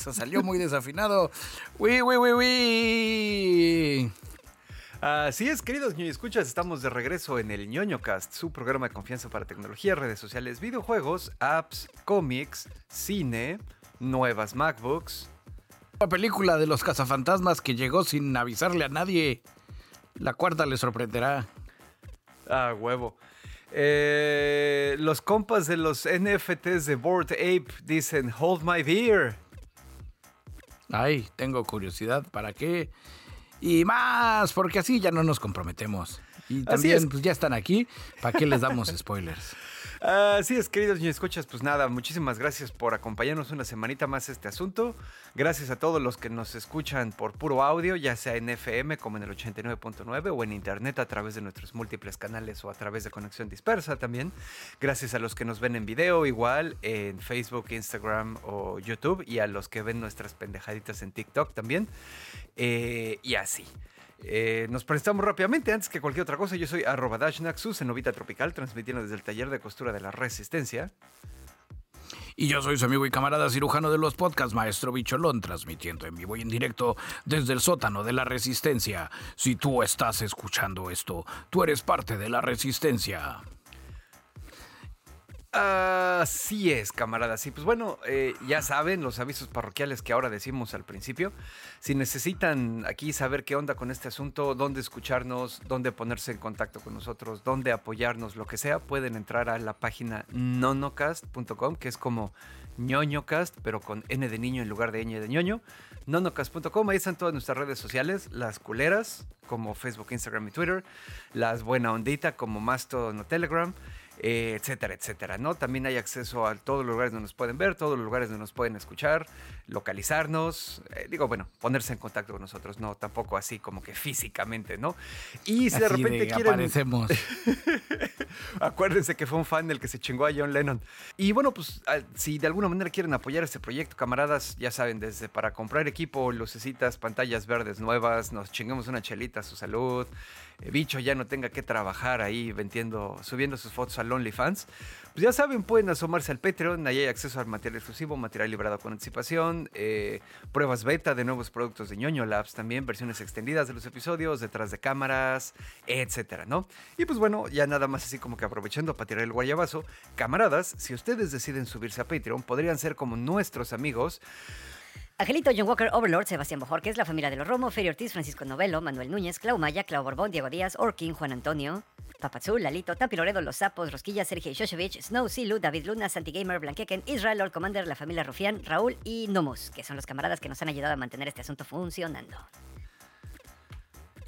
eso salió muy desafinado. Wi, wi, wi, wi. Así es, queridos ñoño escuchas, estamos de regreso en el ñoño cast, su programa de confianza para tecnología, redes sociales, videojuegos, apps, cómics, cine, nuevas MacBooks. La película de los cazafantasmas que llegó sin avisarle a nadie. La cuarta le sorprenderá. Ah, huevo. Eh, los compas de los NFTs de Bored Ape dicen Hold my beer. Ay, tengo curiosidad. ¿Para qué? Y más, porque así ya no nos comprometemos. Y también, pues ya están aquí. ¿Para qué les damos spoilers? Así es, queridos y escuchas, pues nada, muchísimas gracias por acompañarnos una semanita más este asunto. Gracias a todos los que nos escuchan por puro audio, ya sea en FM como en el 89.9 o en internet a través de nuestros múltiples canales o a través de conexión dispersa también. Gracias a los que nos ven en video igual en Facebook, Instagram o YouTube y a los que ven nuestras pendejaditas en TikTok también. Eh, y así. Eh, nos presentamos rápidamente, antes que cualquier otra cosa, yo soy arroba Naxus en Novita Tropical, transmitiendo desde el taller de costura de la Resistencia. Y yo soy su amigo y camarada cirujano de los podcasts, Maestro Bicholón, transmitiendo en vivo y en directo desde el sótano de la Resistencia. Si tú estás escuchando esto, tú eres parte de la Resistencia. Así es, camaradas. Y pues bueno, eh, ya saben los avisos parroquiales que ahora decimos al principio. Si necesitan aquí saber qué onda con este asunto, dónde escucharnos, dónde ponerse en contacto con nosotros, dónde apoyarnos, lo que sea, pueden entrar a la página nonocast.com, que es como ñoñocast, pero con N de niño en lugar de ñ de ñoño. nonocast.com, ahí están todas nuestras redes sociales, las culeras, como Facebook, Instagram y Twitter, las buena ondita, como Mastodon o Telegram. Eh, etcétera, etcétera, ¿no? También hay acceso a todos los lugares donde nos pueden ver, todos los lugares donde nos pueden escuchar, localizarnos, eh, digo, bueno, ponerse en contacto con nosotros, no, tampoco así como que físicamente, ¿no? Y si de repente quieren... Aparecemos. Acuérdense que fue un fan del que se chingó a John Lennon. Y bueno, pues si de alguna manera quieren apoyar este proyecto, camaradas, ya saben, desde para comprar equipo, lucecitas, pantallas verdes nuevas, nos chingamos una chelita a su salud, bicho ya no tenga que trabajar ahí vendiendo, subiendo sus fotos al OnlyFans, pues ya saben, pueden asomarse al Patreon, ahí hay acceso al material exclusivo, material liberado con anticipación, eh, pruebas beta de nuevos productos de ñoño Labs también, versiones extendidas de los episodios, detrás de cámaras, etcétera, ¿no? Y pues bueno, ya nada más así como que aprovechando para tirar el guayabazo, camaradas, si ustedes deciden subirse a Patreon, podrían ser como nuestros amigos, Angelito, John Walker, Overlord, Sebastián Bojorquez, la familia de los Romo, Ferio Ortiz, Francisco Novelo, Manuel Núñez, Clau Maya, Clau Borbón, Diego Díaz, Orkin, Juan Antonio, Papazul, Lalito, Tampi Loredo, Los Sapos, Rosquilla, Sergio Shoshevich, Snow, Silu, David Luna, Santi Gamer, Blanqueken, Israel, Lord Commander, la familia Rufián, Raúl y Nomus, que son los camaradas que nos han ayudado a mantener este asunto funcionando.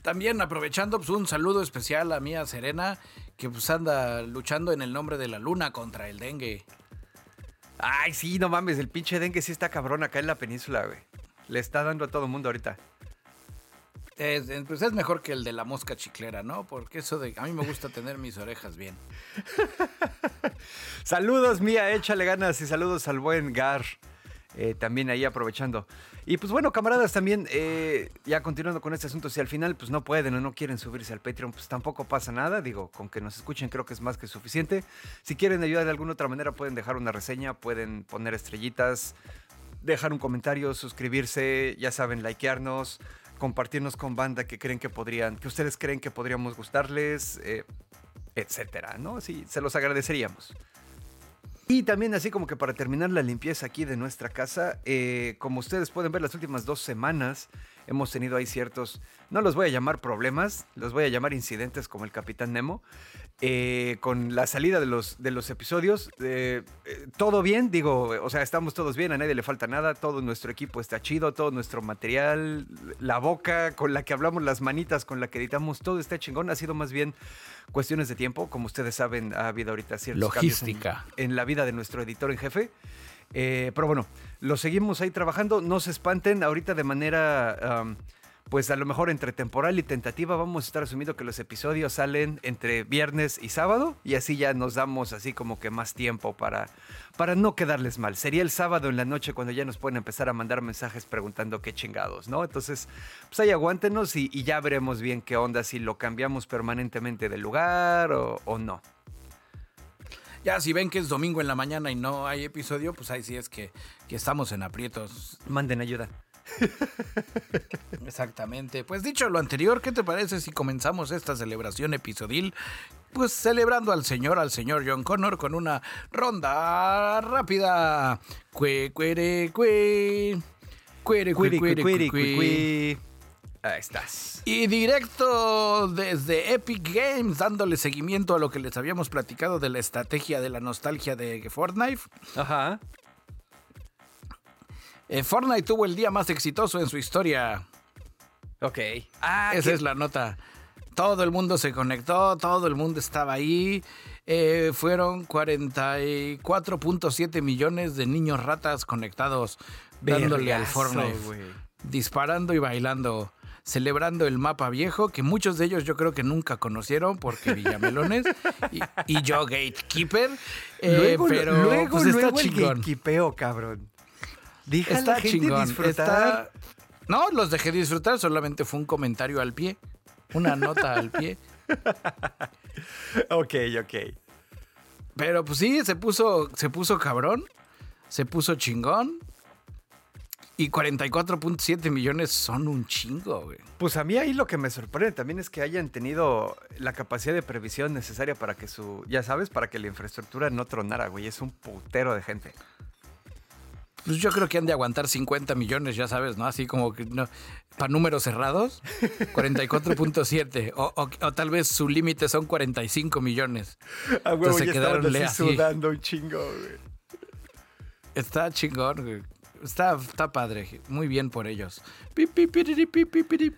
También aprovechando pues, un saludo especial a Mía Serena, que pues anda luchando en el nombre de la luna contra el dengue. Ay, sí, no mames, el pinche dengue sí está cabrón acá en la península, güey. Le está dando a todo mundo ahorita. Es, pues es mejor que el de la mosca chiclera, ¿no? Porque eso de... A mí me gusta tener mis orejas bien. saludos, Mía, échale ganas y saludos al buen Gar. Eh, también ahí aprovechando. Y pues bueno, camaradas, también eh, ya continuando con este asunto, si al final pues no pueden o no quieren subirse al Patreon, pues tampoco pasa nada. Digo, con que nos escuchen creo que es más que suficiente. Si quieren ayudar de alguna otra manera, pueden dejar una reseña, pueden poner estrellitas, dejar un comentario, suscribirse, ya saben, likearnos, compartirnos con banda que creen que podrían, que ustedes creen que podríamos gustarles, eh, etcétera, ¿no? Sí, se los agradeceríamos. Y también así como que para terminar la limpieza aquí de nuestra casa, eh, como ustedes pueden ver las últimas dos semanas hemos tenido ahí ciertos, no los voy a llamar problemas, los voy a llamar incidentes como el Capitán Nemo, eh, con la salida de los, de los episodios. Eh, todo bien, digo, o sea, estamos todos bien, a nadie le falta nada, todo nuestro equipo está chido, todo nuestro material, la boca con la que hablamos, las manitas con la que editamos, todo está chingón, ha sido más bien cuestiones de tiempo, como ustedes saben, ha habido ahorita ciertos Logística. en la vida de nuestro editor en jefe. Eh, pero bueno, lo seguimos ahí trabajando. No se espanten, ahorita de manera, pues a lo mejor entre temporal y tentativa, vamos a estar asumiendo que los episodios salen entre viernes y sábado y así ya nos damos así como que más tiempo para, para no quedarles mal. Sería el sábado en la noche cuando ya nos pueden empezar a mandar mensajes preguntando qué chingados, ¿no? Entonces, pues ahí aguántenos y, ya veremos bien qué onda, si lo cambiamos permanentemente de lugar o no. Ya si ven que es domingo en la mañana y no hay episodio, pues ahí sí es que, que estamos en aprietos. Manden ayuda. Exactamente. Pues dicho lo anterior, ¿qué te parece si comenzamos esta celebración episodil? Pues celebrando al señor, al señor John Connor con una ronda rápida. Cue, cuere, cue. Cuere, cuere, cuiri, cue, cue. cuiri. Ahí estás. Y directo desde Epic Games, dándole seguimiento a lo que les habíamos platicado de la estrategia de la nostalgia de Fortnite. Ajá. Eh, Fortnite tuvo el día más exitoso en su historia. Ok. Ah, Esa es la nota. Todo el mundo se conectó, todo el mundo estaba ahí. Eh, fueron 44.7 millones de niños ratas conectados dándole al Fortnite, disparando y bailando, celebrando el mapa viejo, que muchos de ellos yo creo que nunca conocieron porque Villamelones y, y yo Gatekeeper. eh, luego, pero luego, pues está luego el chingón. cabrón. Deja a Está la gente chingón. disfrutar. está- No, los dejé disfrutar, solamente fue un comentario al pie, una nota al pie. Ok, ok. Pero pues sí, se puso, se puso cabrón, se puso chingón. Y 44.7 millones son un chingo, güey. Pues a mí ahí lo que me sorprende también es que hayan tenido la capacidad de previsión necesaria para que su, ya sabes, para que la infraestructura no tronara, güey. Es un putero de gente. Pues yo creo que han de aguantar 50 millones, ya sabes, ¿no? Así como que no. Para números cerrados, 44.7. O, o, o tal vez su límite son 45 millones. A huevo, Entonces se quedaron así así. sudando un chingo, güey. Está chingón, güey. Está, está padre. Muy bien por ellos. Pi, pi, piriri, pi, pi, pirip.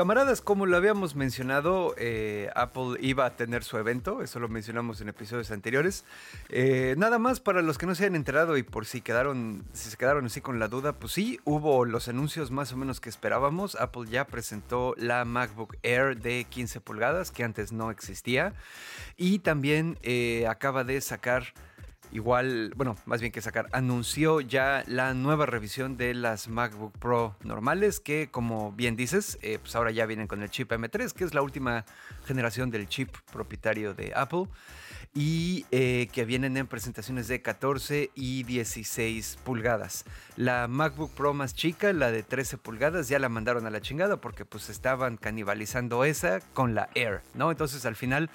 Camaradas, como lo habíamos mencionado, eh, Apple iba a tener su evento, eso lo mencionamos en episodios anteriores. Eh, nada más para los que no se hayan enterado y por si quedaron, si se quedaron así con la duda, pues sí, hubo los anuncios más o menos que esperábamos. Apple ya presentó la MacBook Air de 15 pulgadas, que antes no existía, y también eh, acaba de sacar igual, bueno, más bien que sacar, anunció ya la nueva revisión de las MacBook Pro normales, que como bien dices, eh, pues ahora ya vienen con el chip M3, que es la última generación del chip propietario de Apple, y eh, que vienen en presentaciones de 14 y 16 pulgadas. La MacBook Pro más chica, la de 13 pulgadas, ya la mandaron a la chingada porque pues estaban canibalizando esa con la Air, ¿no? Entonces al final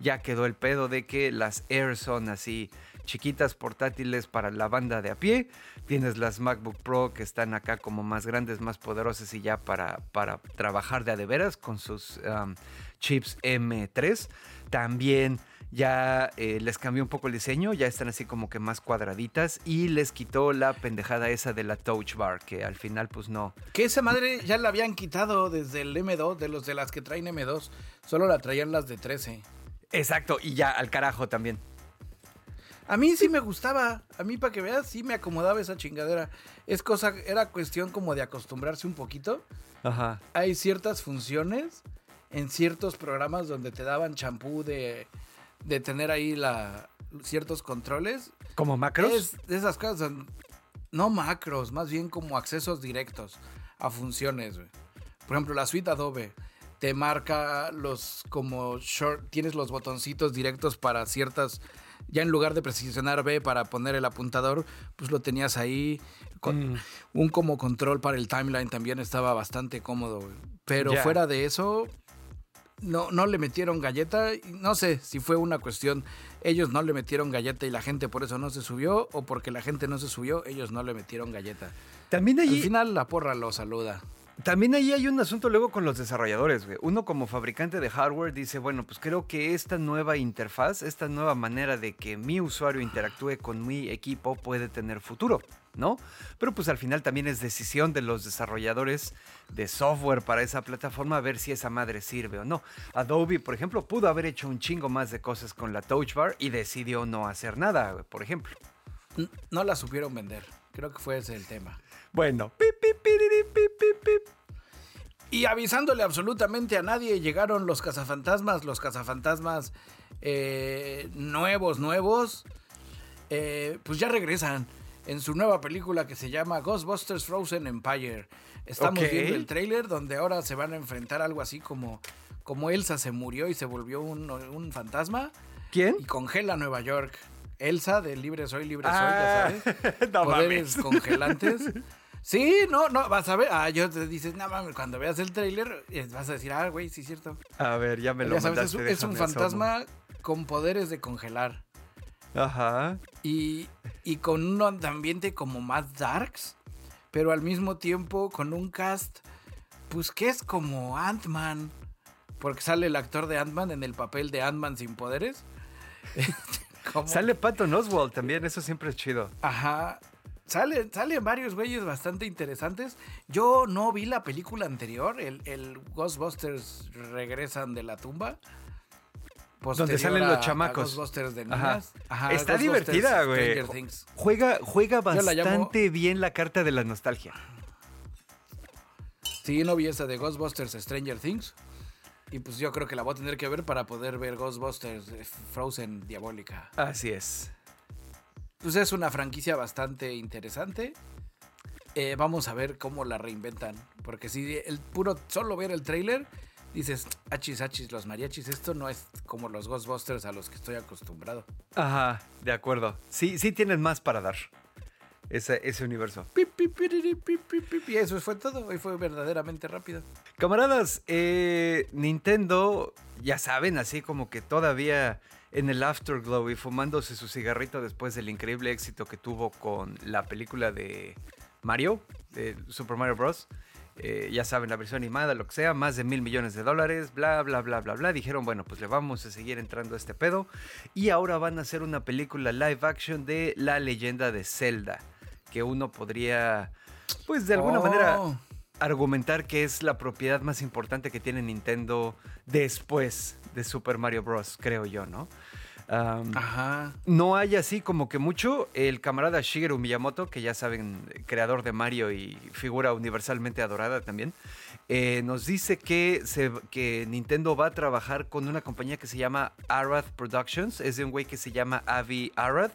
ya quedó el pedo de que las Air son así chiquitas portátiles para la banda de a pie. Tienes las MacBook Pro que están acá como más grandes, más poderosas y ya para, para trabajar de a de veras con sus um, chips M3. También ya eh, les cambió un poco el diseño, ya están así como que más cuadraditas y les quitó la pendejada esa de la Touch Bar, que al final pues no. Que esa madre ya la habían quitado desde el M2, de los de las que traen M2. Solo la traían las de 13. Exacto, y ya al carajo también. A mí sí me gustaba. A mí, para que veas, sí me acomodaba esa chingadera. Es cosa, era cuestión como de acostumbrarse un poquito. Ajá. Hay ciertas funciones en ciertos programas donde te daban champú de, de tener ahí la, ciertos controles. ¿Como macros? Es de esas cosas, no macros, más bien como accesos directos a funciones. Por ejemplo, la suite Adobe te marca los como short, tienes los botoncitos directos para ciertas, ya en lugar de presionar B para poner el apuntador, pues lo tenías ahí. Con Mm. un como control para el timeline también estaba bastante cómodo. güey. Pero fuera de eso, no, no le metieron galleta. No sé si fue una cuestión, ellos no le metieron galleta y la gente por eso no se subió, o porque la gente no se subió, ellos no le metieron galleta. También Al final la porra lo saluda. También ahí hay un asunto luego con los desarrolladores, güey. Uno como fabricante de hardware dice, bueno, pues creo que esta nueva interfaz, esta nueva manera de que mi usuario interactúe con mi equipo puede tener futuro, ¿no? Pero pues al final también es decisión de los desarrolladores de software para esa plataforma ver si esa madre sirve o no. Adobe, por ejemplo, pudo haber hecho un chingo más de cosas con la Touch Bar y decidió no hacer nada, por ejemplo. No la supieron vender. Creo que fue ese el tema. Bueno, pip, pip, pip, pip, pip. Y avisándole absolutamente a nadie, llegaron los cazafantasmas, los cazafantasmas eh, nuevos, nuevos. eh, pues ya regresan en su nueva película que se llama Ghostbusters Frozen Empire. Estamos viendo el tráiler donde ahora se van a enfrentar algo así como, como Elsa se murió y se volvió un, un fantasma ¿Quién? y congela Nueva York. Elsa de Libre Soy, Libre Soy, Ah, ya sabes. no Poderes mames. congelantes. Sí, no, no, vas a ver. Ah, yo te dices, no mames, cuando veas el tráiler eh, vas a decir, ah, güey, sí es cierto. A ver, ya me lo Ya sabes, es, mandaste. un- es un déjame asomo. fantasma con poderes de congelar. Ajá. Y, y con un ambiente como más darks, pero al mismo tiempo con un cast, pues que es como Ant-Man. Porque sale el actor de Ant-Man en el papel de Ant-Man sin poderes. Como- Sale Patton Oswald también, eso siempre es chido. Ajá. Sale, salen varios güeyes bastante interesantes. Yo no vi la película anterior, el, el Ghostbusters regresan de la tumba. Donde salen los a chamacos. Ghostbusters de Ajá. niñas. Ajá, Está divertida, güey. Juega, juega la bastante bien la carta de la nostalgia. Sí, no vi esa de Ghostbusters Stranger Things. Y pues yo creo que la voy a tener que ver para poder ver Ghostbusters eh, Frozen Diabólica. Así es. Pues es una franquicia bastante interesante. Eh, vamos a ver cómo la reinventan. Porque si el puro, solo ver el trailer, dices, achis, achis, los mariachis, esto no es como los Ghostbusters a los que estoy acostumbrado. Ajá, de acuerdo. Sí, sí tienen más para dar. Ese, ese universo. Y eso fue todo. Hoy fue verdaderamente rápido. Camaradas, eh, Nintendo, ya saben, así como que todavía en el Afterglow y fumándose su cigarrito después del increíble éxito que tuvo con la película de Mario, de Super Mario Bros. Eh, ya saben, la versión animada, lo que sea, más de mil millones de dólares, bla, bla, bla, bla, bla. Dijeron, bueno, pues le vamos a seguir entrando a este pedo. Y ahora van a hacer una película live action de La leyenda de Zelda, que uno podría, pues de alguna Oh. manera argumentar que es la propiedad más importante que tiene Nintendo después de Super Mario Bros., creo yo, ¿no? Ajá. no hay así como que mucho. El camarada Shigeru Miyamoto, que ya saben, creador de Mario y figura universalmente adorada también, eh, nos dice que, se- que Nintendo va a trabajar con una compañía que se llama Arad Productions. Es de un güey que se llama Avi Arad.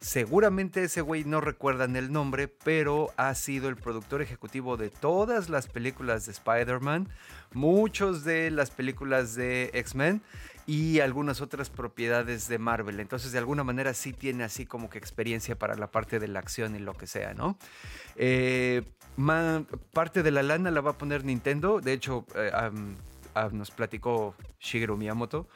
Seguramente ese güey no recuerdan el nombre, pero ha sido el productor ejecutivo de todas las películas de Spider-Man, muchos de las películas de X-Men y algunas otras propiedades de Marvel. Entonces, de alguna manera sí tiene así como que experiencia para la parte de la acción y lo que sea, ¿no? Eh, parte de la lana la va a poner Nintendo. De hecho, eh, am- nos platicó Shigeru Miyamoto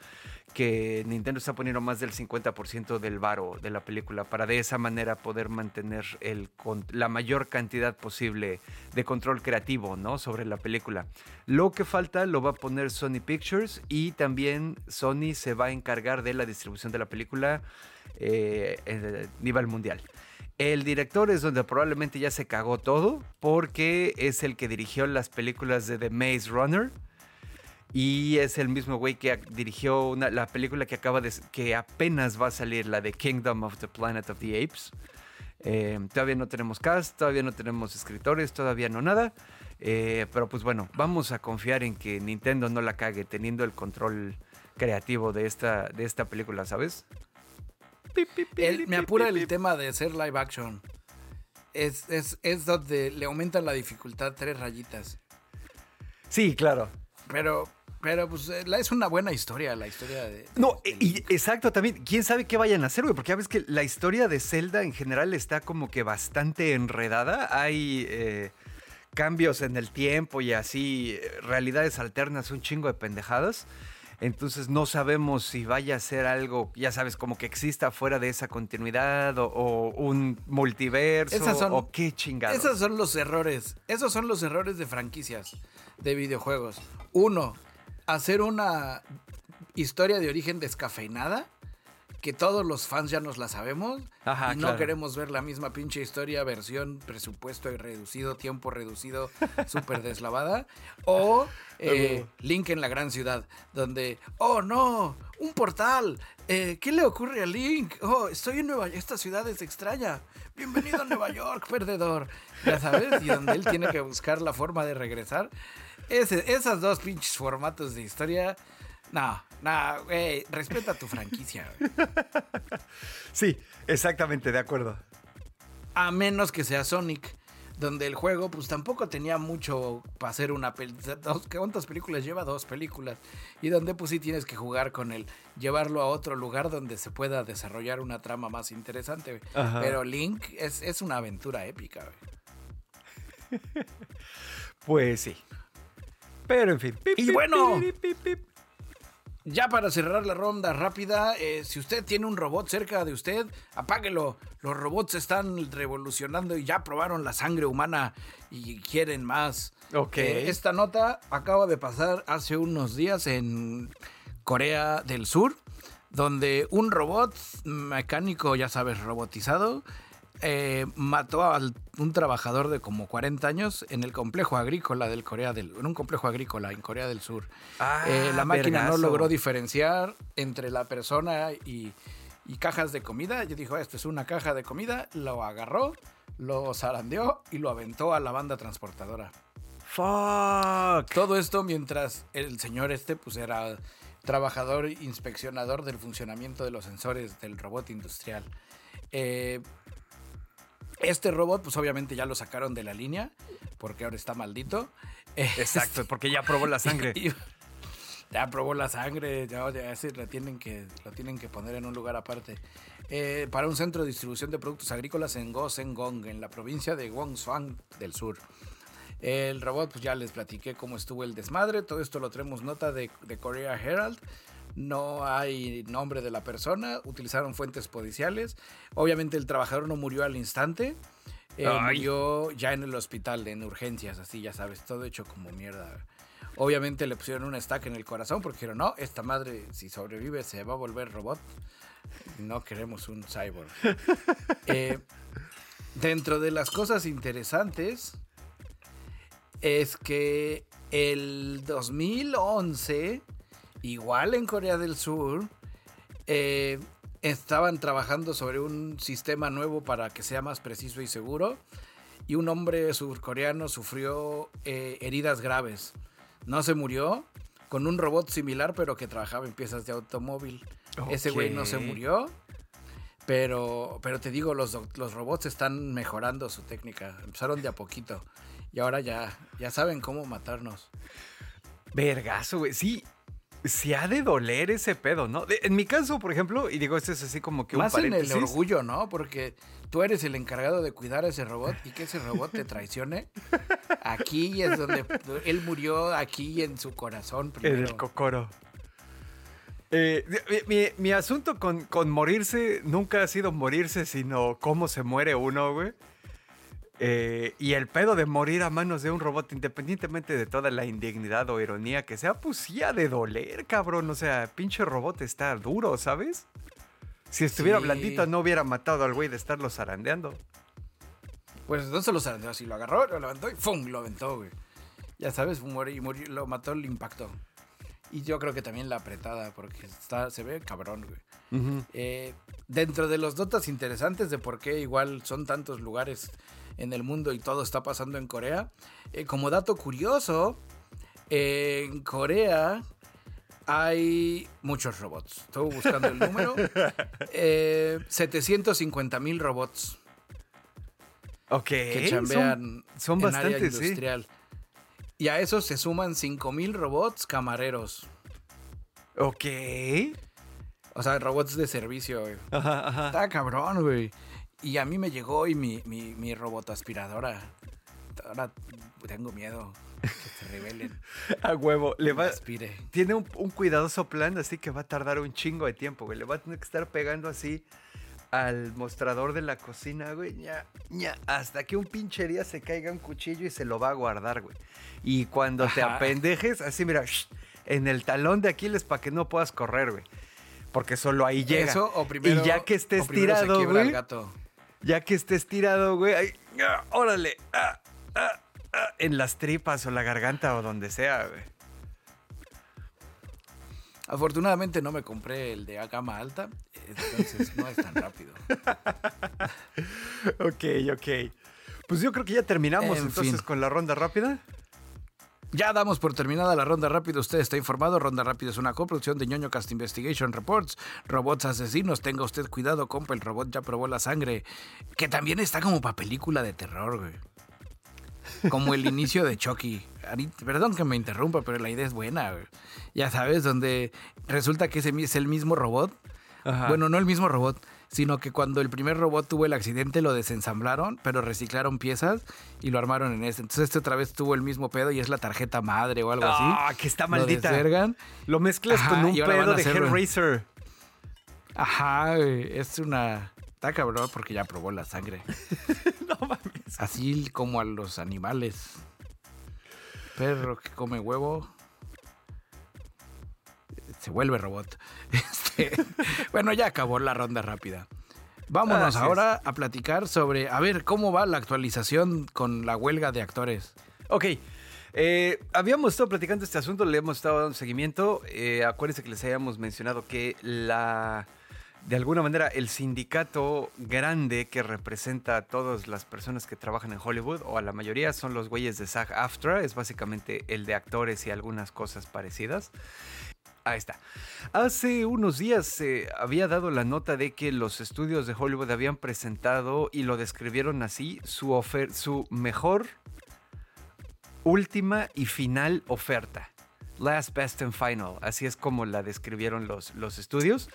que Nintendo está poniendo más del 50% del varo de la película para de esa manera poder mantener el, la mayor cantidad posible de control creativo ¿no? sobre la película. Lo que falta lo va a poner Sony Pictures y también Sony se va a encargar de la distribución de la película eh, a nivel mundial. El director es donde probablemente ya se cagó todo porque es el que dirigió las películas de The Maze Runner. Y es el mismo güey que dirigió una- la película que acaba de que apenas va a salir, la de Kingdom of the Planet of the Apes. Eh, todavía no tenemos cast, todavía no tenemos escritores, todavía no nada. Eh, pero pues bueno, vamos a confiar en que Nintendo no la cague teniendo el control creativo de esta, de esta película, ¿sabes? El- me apura el tema de ser live action. Es, es, es donde le aumentan la dificultad tres rayitas. Sí, claro. Pero, pero pues eh, es una buena historia, la historia de... No, y, exacto, también, quién sabe qué vayan a hacer, güey, porque ya ves que la historia de Zelda en general está como que bastante enredada. Hay eh, cambios en el tiempo y así, eh, realidades alternas, un chingo de pendejadas. Entonces no sabemos si vaya a ser algo, ya sabes, como que exista fuera de esa continuidad o, o un multiverso son- o qué chingados. Esos son los errores. Esos son los errores de franquicias de videojuegos. Uno, hacer una historia de origen descafeinada. Que todos los fans ya nos la sabemos. Ajá, y no claro. queremos ver la misma pinche historia, versión, presupuesto y reducido, tiempo reducido, súper deslavada. O eh, Link en la gran ciudad, donde, oh no, un portal. Eh, ¿Qué le ocurre a Link? Oh, estoy en Nueva York, esta ciudad es extraña. Bienvenido a Nueva York, perdedor. Ya sabes, y donde él tiene que buscar la forma de regresar. Ese, esas dos pinches formatos de historia. No, no, güey, respeta tu franquicia. Sí, exactamente, de acuerdo. A menos que sea Sonic, donde el juego pues tampoco tenía mucho para hacer una película. ¿Cuántas películas lleva? Dos películas. Y donde pues sí tienes que jugar con él, llevarlo a otro lugar donde se pueda desarrollar una trama más interesante. Pero Link es, es una aventura épica. Pues sí. Pero en fin. Pip, Y bueno. pip. Ya para cerrar la ronda rápida, eh, si usted tiene un robot cerca de usted, apáguelo. Los robots están revolucionando y ya probaron la sangre humana y quieren más. Ok. Eh, esta nota acaba de pasar hace unos días en Corea del Sur, donde un robot mecánico, ya sabes, robotizado, eh, mató a un trabajador de como 40 años en el complejo agrícola del Corea del en un complejo agrícola en Corea del Sur. Ah, Eh, la máquina vergazo. no logró diferenciar entre la persona y, y cajas de comida. Yo dijo, esto es una caja de comida, lo agarró, lo zarandeó y lo aventó a la banda transportadora. Fuck. Todo esto mientras el señor este pues era trabajador inspeccionador del funcionamiento de los sensores del robot industrial. Eh, este robot pues obviamente ya lo sacaron de la línea porque ahora está maldito. Exacto, porque ya probó la sangre. Y- ya probó la sangre, ya, ya ese lo tienen que lo tienen que poner en un lugar aparte. Eh, para un centro de distribución de productos agrícolas en Gosengong, en la provincia de Gyeongsang del sur. El robot, pues ya les platiqué cómo estuvo el desmadre. Todo esto lo tenemos nota de, de Korea Herald. No hay nombre de la persona. Utilizaron fuentes policiales. Obviamente el trabajador no murió al instante. Eh, murió ya en el hospital, en urgencias, así ya sabes, todo hecho como mierda. Obviamente le pusieron un stack en el corazón porque dijeron, no, esta madre si sobrevive se va a volver robot. No queremos un cyborg. Eh, dentro de las cosas interesantes es que el 2011, igual en Corea del Sur, eh, estaban trabajando sobre un sistema nuevo para que sea más preciso y seguro. Y un hombre surcoreano sufrió eh, heridas graves. No se murió con un robot similar, pero que trabajaba en piezas de automóvil. Ese güey no se murió. Pero, pero te digo, los, los robots están mejorando su técnica. Empezaron de a poquito. Y ahora ya, ya saben cómo matarnos. Vergazo, güey. Sí, se ha de doler ese pedo, ¿no? De- en mi caso, por ejemplo, y digo, este es así como que un Más en el paréntesis. orgullo, ¿no? Porque tú eres el encargado de cuidar a ese robot y que ese robot te traicione. Aquí es donde él murió, aquí en su corazón En primero. el cocoro. Eh, mi, mi- mi asunto con, con morirse nunca ha sido morirse, sino cómo se muere uno, güey. Eh, y el pedo de morir a manos de un robot, independientemente de toda la indignidad o ironía que sea, pues sí ha de doler, cabrón. O sea, pinche robot está duro, ¿sabes? Si estuviera Sí. blandito, no hubiera matado al güey de estarlo zarandeando. Pues no se lo zarandeó así, lo agarró, lo levantó y ¡fum! lo aventó, güey. Ya sabes, murió, y murió, lo mató el impacto. Y yo creo que también la apretada, porque está, se ve cabrón, güey. Eh, dentro de los notas interesantes de por qué igual son tantos lugares en el mundo y todo está pasando en Corea, eh, como dato curioso, eh, en Corea hay muchos robots. Estuve buscando el número. Eh, 750 mil robots Ok. que chambean son en área bastantes, sí. industrial. Y a eso se suman 5 mil robots camareros. Ok. O sea, robots de servicio, güey. Ajá, ajá. Está cabrón, güey. Y a mí me llegó y mi, mi, mi robot aspiradora. Ahora tengo miedo que se rebelen. A huevo. Le va, aspire. tiene un, un cuidadoso plan, así que va a tardar un chingo de tiempo, güey. Le va a tener que estar pegando así al mostrador de la cocina, güey. ña, ña, hasta que un pinche día se caiga un cuchillo y se lo va a guardar, güey. Y cuando te apendejes, así mira, shh, en el talón de Aquiles para que no puedas correr, güey. Porque solo ahí llega. Eso o primero. y ya que estés tirado, el gato. Ya que estés tirado, güey. ah, órale. ah, ah, ah, en las tripas o la garganta o donde sea, güey. Afortunadamente no me compré el de gama alta, entonces no es tan rápido. Ok, ok. Pues yo creo que ya terminamos En entonces fin. con la ronda rápida. Ya damos por terminada la ronda rápida. Usted está informado. Ronda rápida es una coproducción de ñoño Cast Investigation Reports. Robots asesinos. Tenga usted cuidado, compa. El robot ya probó la sangre. Que también está como para película de terror, güey. como el inicio de Chucky. Perdón que me interrumpa, pero la idea es buena. güey. Ya sabes, donde resulta que ese es el mismo robot. Ajá. Bueno, no el mismo robot, sino que cuando el primer robot tuvo el accidente lo desensamblaron, pero reciclaron piezas y lo armaron en este. Entonces este otra vez tuvo el mismo pedo y es la tarjeta madre o algo así. Ah, que está Lo maldita. desvergan. Lo mezclas Ajá, con un pedo de Hellraiser. Ajá, es una... Está cabrón porque ya probó la sangre. No mames. Así como a los animales. Perro que come huevo. Se vuelve robot. Este, bueno, ya acabó la ronda rápida. Vámonos ahora a platicar sobre, a ver, cómo va la actualización con la huelga de actores. Ok. eh, habíamos estado platicando este asunto, le hemos estado dando seguimiento. Eh, acuérdense que les habíamos mencionado que la. De alguna manera, el sindicato grande que representa a todas las personas que trabajan en Hollywood, o a la mayoría, son los güeyes de SAG-AFTRA, es básicamente el de actores y algunas cosas parecidas. Ahí está. Hace unos días se había dado la nota de que los estudios de Hollywood habían presentado y lo describieron así, su, ofer- su mejor, última y final oferta. Last Best and Final. Así es como la describieron los, los estudios.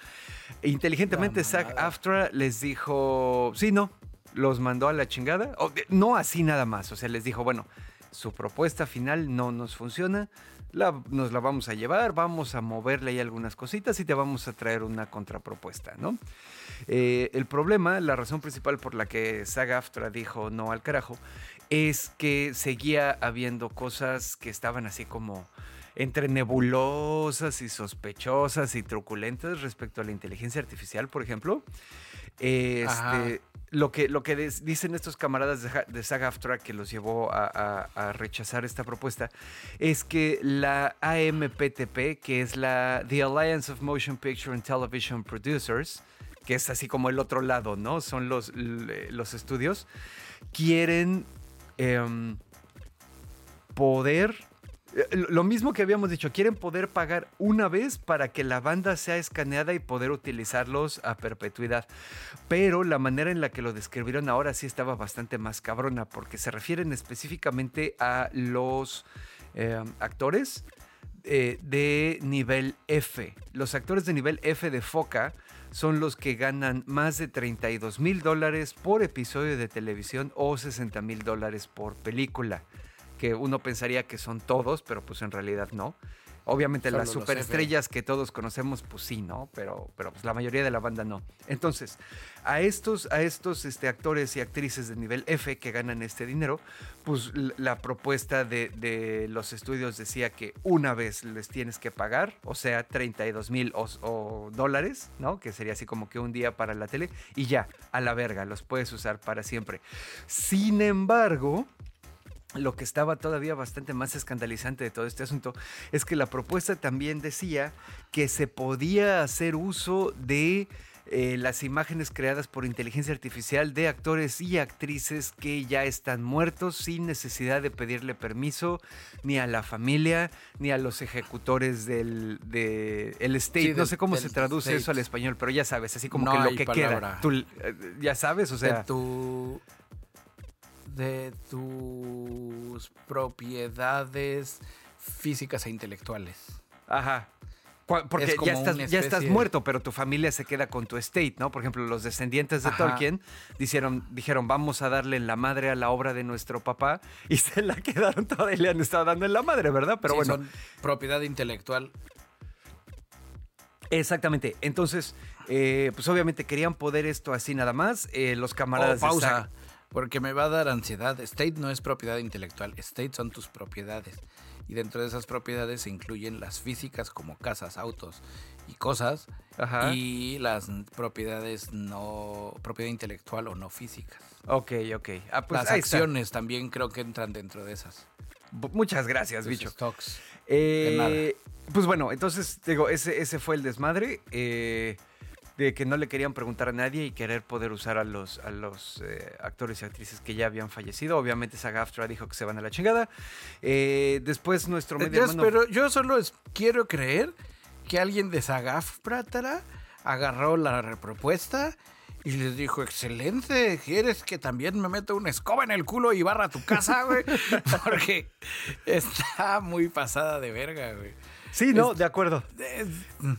Inteligentemente, La Zach mamada. Aftra les dijo, sí, no, los mandó a la chingada. O, no así nada más. O sea, les dijo, bueno, su propuesta final no nos funciona. La- nos la vamos a llevar, vamos a moverle ahí algunas cositas y te vamos a traer una contrapropuesta, ¿no? Eh, el problema, la razón principal por la que SAG-AFTRA dijo no al carajo, es que seguía habiendo cosas que estaban así como entre nebulosas y sospechosas y truculentas respecto a la inteligencia artificial, por ejemplo. Este, lo que, lo que dicen estos camaradas de, de SAG-AFTRA que los llevó a, rechazar esta propuesta es que la AMPTP, que es la The Alliance of Motion Picture and Television Producers, que es así como el otro lado, ¿no? Son los, los estudios, quieren em, poder... eh, Lo mismo que habíamos dicho, quieren poder pagar una vez para que la banda sea escaneada y poder utilizarlos a perpetuidad. Pero la manera en la que lo describieron ahora sí estaba bastante más cabrona, porque se refieren específicamente a los eh, actores eh, de nivel F. Los actores de nivel F de Foca son los que ganan más de 32 mil dólares por episodio de televisión o 60 mil dólares por película. Que uno pensaría que son todos, pero pues en realidad no. Obviamente Solo las superestrellas que todos conocemos, pues sí, ¿no? Pero, pero pues la mayoría de la banda no. Entonces, a estos, a estos este, actores y actrices de nivel F que ganan este dinero, pues la propuesta de, de los estudios decía que una vez les tienes que pagar, o sea, 32 mil o, o dólares, ¿no? Que sería así como que un día para la tele, y ya, a la verga, los puedes usar para siempre. Sin embargo, lo que estaba todavía bastante más escandalizante de todo este asunto es que la propuesta también decía que se podía hacer uso de eh, las imágenes creadas por inteligencia artificial de actores y actrices que ya están muertos sin necesidad de pedirle permiso ni a la familia ni a los ejecutores del de, el state. Sí, no del- sé cómo se traduce eso al español, pero ya sabes, así como No que lo que palabra. queda. Tú, eh, ya sabes, o sea, de tu de tus propiedades físicas e intelectuales. Ajá. Porque Es ya estás, ya estás muerto, pero tu familia se queda con tu estate, ¿no? Por ejemplo, los descendientes de Ajá. Tolkien dijeron, dijeron, vamos a darle en la madre a la obra de nuestro papá, y se la quedaron toda y le han estado dando en la madre, ¿verdad? Pero Sí, bueno, son propiedad intelectual. exactamente. Entonces, eh, pues obviamente querían poder esto así nada más. Eh, los camaradas Oh, de pausa, porque me va a dar ansiedad. State no es propiedad intelectual, state son tus propiedades. Y dentro de esas propiedades se incluyen las físicas como casas, autos y cosas. Ajá. Y las propiedades no, propiedad intelectual o no físicas. Ok, ok. Ah, pues las está. acciones también creo que entran dentro de esas. Muchas gracias, bicho. Stocks. Eh, pues bueno, entonces digo, ese, ese fue el desmadre. eh, de que no le querían preguntar a nadie y querer poder usar a los, a los eh, actores y actrices que ya habían fallecido. Obviamente SAG-AFTRA dijo que se van a la chingada. Eh, después nuestro medio Entonces, hermano... pero yo solo es- quiero creer que alguien de Sagaf Prátara agarró la propuesta Y les dijo, excelente, ¿quieres que también me meta una escoba en el culo y barra tu casa, güey? Porque está muy pasada de verga, güey. Sí, no, de acuerdo.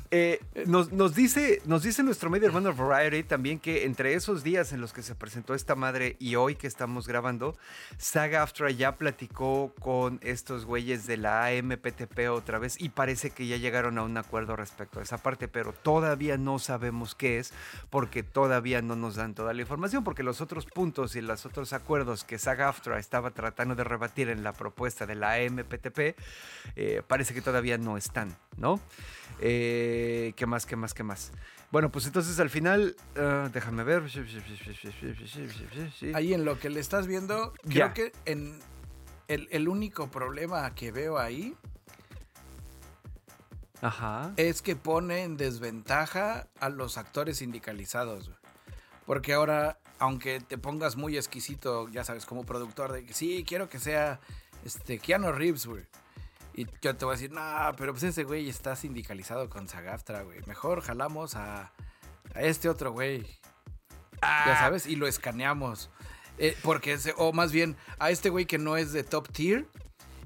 Eh, nos, nos dice, nos dice nuestro medio hermano Variety también que entre esos días en los que se presentó esta madre y hoy que estamos grabando, Saga Aftra ya platicó con estos güeyes de la AMPTP otra vez y parece que ya llegaron a un acuerdo respecto a esa parte, pero todavía no sabemos qué es porque todavía no nos dan toda la información, porque los otros puntos y los otros acuerdos que Saga Aftra estaba tratando de rebatir en la propuesta de la AMPTP, eh, parece que todavía no están, ¿no? Eh, ¿Qué más, qué más, qué más? Bueno, pues entonces al final, ah, déjame ver. Ahí en lo que le estás viendo, creo Ya. que en el, el único problema que veo ahí Ajá. es que pone en desventaja a los actores sindicalizados. Porque ahora, aunque te pongas muy exquisito, ya sabes, como productor, de que sí, quiero que sea este, Keanu Reeves, güey. Y yo te voy a decir, no, pero pues ese güey está sindicalizado con Sagaftra, güey. Mejor jalamos a, a este otro güey. Ya sabes, y lo escaneamos. Eh, porque, ese- o más bien, a este güey que no es de top tier,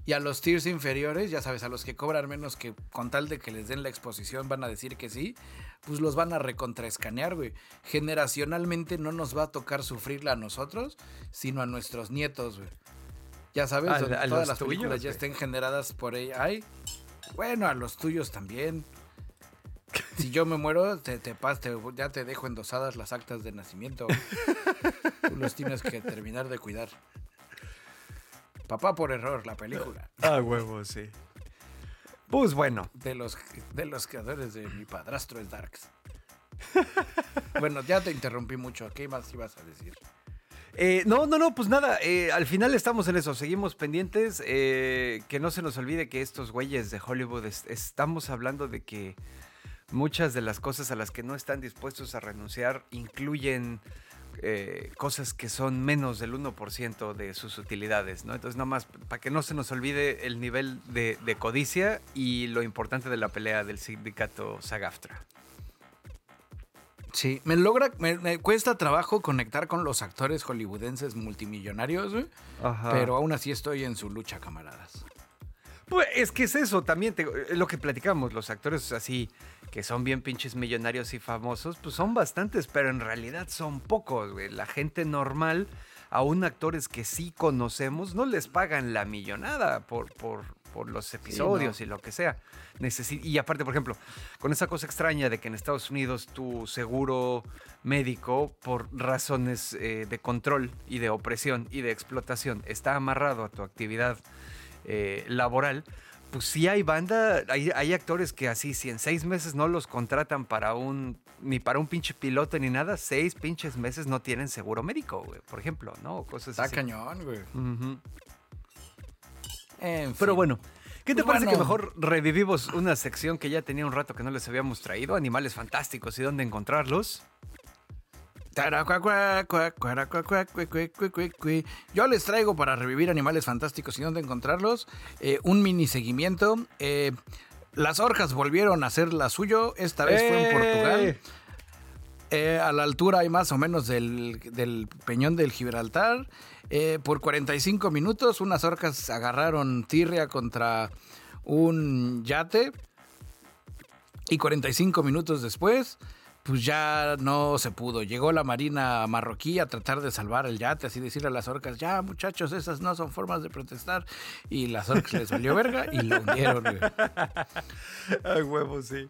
y a los tiers inferiores, ya sabes, a los que cobran menos que con tal de que les den la exposición van a decir que sí, pues los van a recontraescanear, güey. Generacionalmente no nos va a tocar sufrirla a nosotros, sino a nuestros nietos, güey. Ya sabes, A- donde a todas las películas ya estén generadas por. Ay, bueno, a los tuyos también. Si yo me muero, te, te, te- ya te dejo endosadas las actas de nacimiento. Tú los tienes que terminar de cuidar. Papá por error, la película. Ah, huevo, sí. Pues bueno, De los, de los creadores de mi padrastro es Darks. bueno, ya te interrumpí mucho. ¿Qué más ibas a decir? Eh, no, no, no, pues nada, eh, al final estamos en eso, seguimos pendientes, eh, que no se nos olvide que estos güeyes de Hollywood es- estamos hablando de que muchas de las cosas a las que no están dispuestos a renunciar incluyen eh, cosas que son menos del 1% de sus utilidades, ¿no? Entonces, nomás, para que no se nos olvide el nivel de, de codicia y lo importante de la pelea del sindicato SAGAFTRA. Sí, me logra, me, me cuesta trabajo conectar con los actores hollywoodenses multimillonarios, güey, pero aún así estoy en su lucha, camaradas. Pues es que es eso también, te- lo que platicamos, los actores así que son bien pinches millonarios y famosos, pues son bastantes, pero en realidad son pocos, güey. La gente normal, aún actores que sí conocemos, no les pagan la millonada por, por, por los episodios y lo que sea. Necesi- y aparte, por ejemplo, con esa cosa extraña de que en Estados Unidos tu seguro médico, por razones eh, de control y de opresión y de explotación, está amarrado a tu actividad eh, laboral, pues sí hay banda, hay, hay actores que así, si en seis meses no los contratan para un, ni para un pinche piloto ni nada, seis pinches meses no tienen seguro médico, güey, por ejemplo, ¿no? Cosas Está así. cañón, güey. Ujú. En Pero fin. bueno, ¿qué te Pues parece que mejor revivimos una sección que ya tenía un rato que no les habíamos traído? Animales fantásticos y dónde encontrarlos. Yo les traigo para revivir animales fantásticos y dónde encontrarlos eh, un mini seguimiento. Eh, las orcas volvieron a hacer la suyo. Esta vez fue en ¡Eh! Portugal. Eh, a la altura hay más o menos del, peñón del Gibraltar. Eh, por 45 minutos unas orcas agarraron tirria contra un yate. Y 45 minutos después, pues ya no se pudo. Llegó la marina marroquí a tratar de salvar el yate, así decirle a las orcas, ya muchachos, esas no son formas de protestar. Y las orcas les valió verga y lo hundieron. Ay, huevo, sí.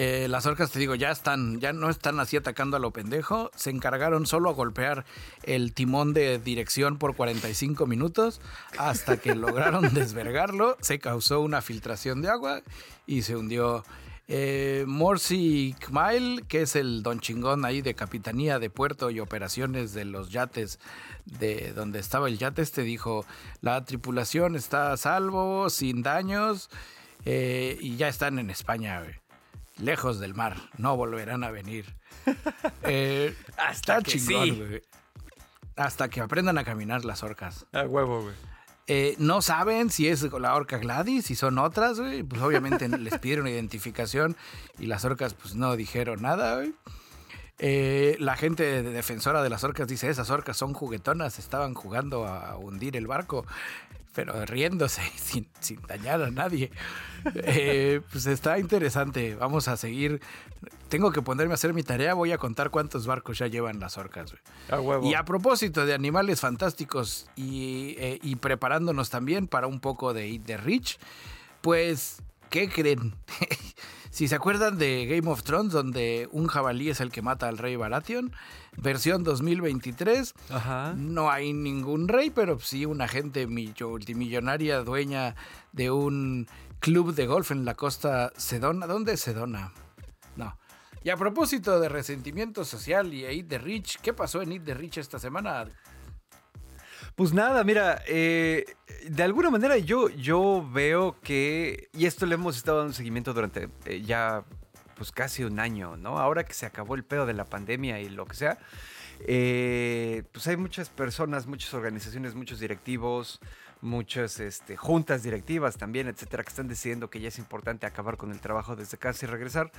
Eh, las orcas, te digo, ya están, ya no están así atacando a lo pendejo. Se encargaron solo a golpear el timón de dirección por 45 minutos hasta que lograron desvergarlo. Se causó una filtración de agua y se hundió. Eh, Morsi Kmail, que es el don chingón ahí de capitanía de puerto y operaciones de los yates de donde estaba el yate, este dijo, la tripulación está a salvo, sin daños eh, y ya están en España, güey. Lejos del mar, no volverán a venir. Eh, Hasta que chingón, sí. güey. Hasta que aprendan a caminar las orcas. A huevo, güey. Eh, no saben si es la orca Gladys, si son otras, güey. Pues obviamente les pidieron identificación y las orcas pues no dijeron nada, güey. Eh, la gente defensora de las orcas dice, esas orcas son juguetonas, estaban jugando a hundir el barco, pero riéndose sin, sin dañar a nadie. Eh, pues está interesante, vamos a seguir. Tengo que ponerme a hacer mi tarea, voy a contar cuántos barcos ya llevan las orcas. Y a propósito de animales fantásticos y, eh, y preparándonos también para un poco de Eat the Rich, pues, ¿qué creen? Si se acuerdan de Game of Thrones, donde un jabalí es el que mata al rey Baratheon, versión 2023, no hay ningún rey, pero sí una gente multimillonaria dueña de un club de golf en la costa Sedona. ¿Dónde es Sedona? No. Y a propósito de resentimiento social y Eat the Rich, ¿qué pasó en Eat the Rich esta semana? Pues nada, mira, eh, de alguna manera yo, yo veo que, y esto le hemos estado dando seguimiento durante eh, ya pues casi un año, ¿no? Ahora que se acabó el pedo de la pandemia y lo que sea, eh, pues hay muchas personas, muchas organizaciones, muchos directivos, muchas este, juntas directivas también, etcétera, que están decidiendo que ya es importante acabar con el trabajo desde casa y regresar,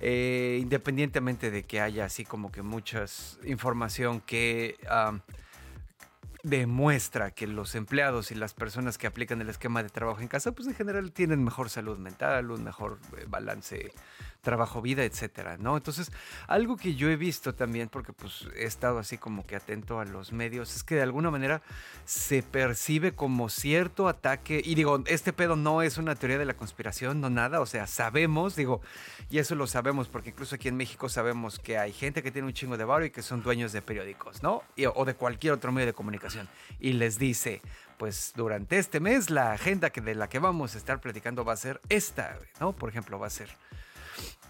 independientemente de que haya así como que mucha información que demuestra que los empleados y las personas que aplican el esquema de trabajo en casa, pues en general tienen mejor salud mental, un mejor eh, balance trabajo, vida, etcétera, ¿no? Entonces, algo que yo he visto también, porque pues he estado así como que atento a los medios, es que de alguna manera se percibe como cierto ataque, y digo, este pedo no es una teoría de la conspiración, no nada, o sea, sabemos, digo, y eso lo sabemos, porque incluso aquí en México sabemos que hay gente que tiene un chingo de barro y que son dueños de periódicos, ¿no? o de cualquier otro medio de comunicación, y les dice, pues durante este mes la agenda que de la que vamos a estar platicando va a ser esta, ¿no? Por ejemplo, va a ser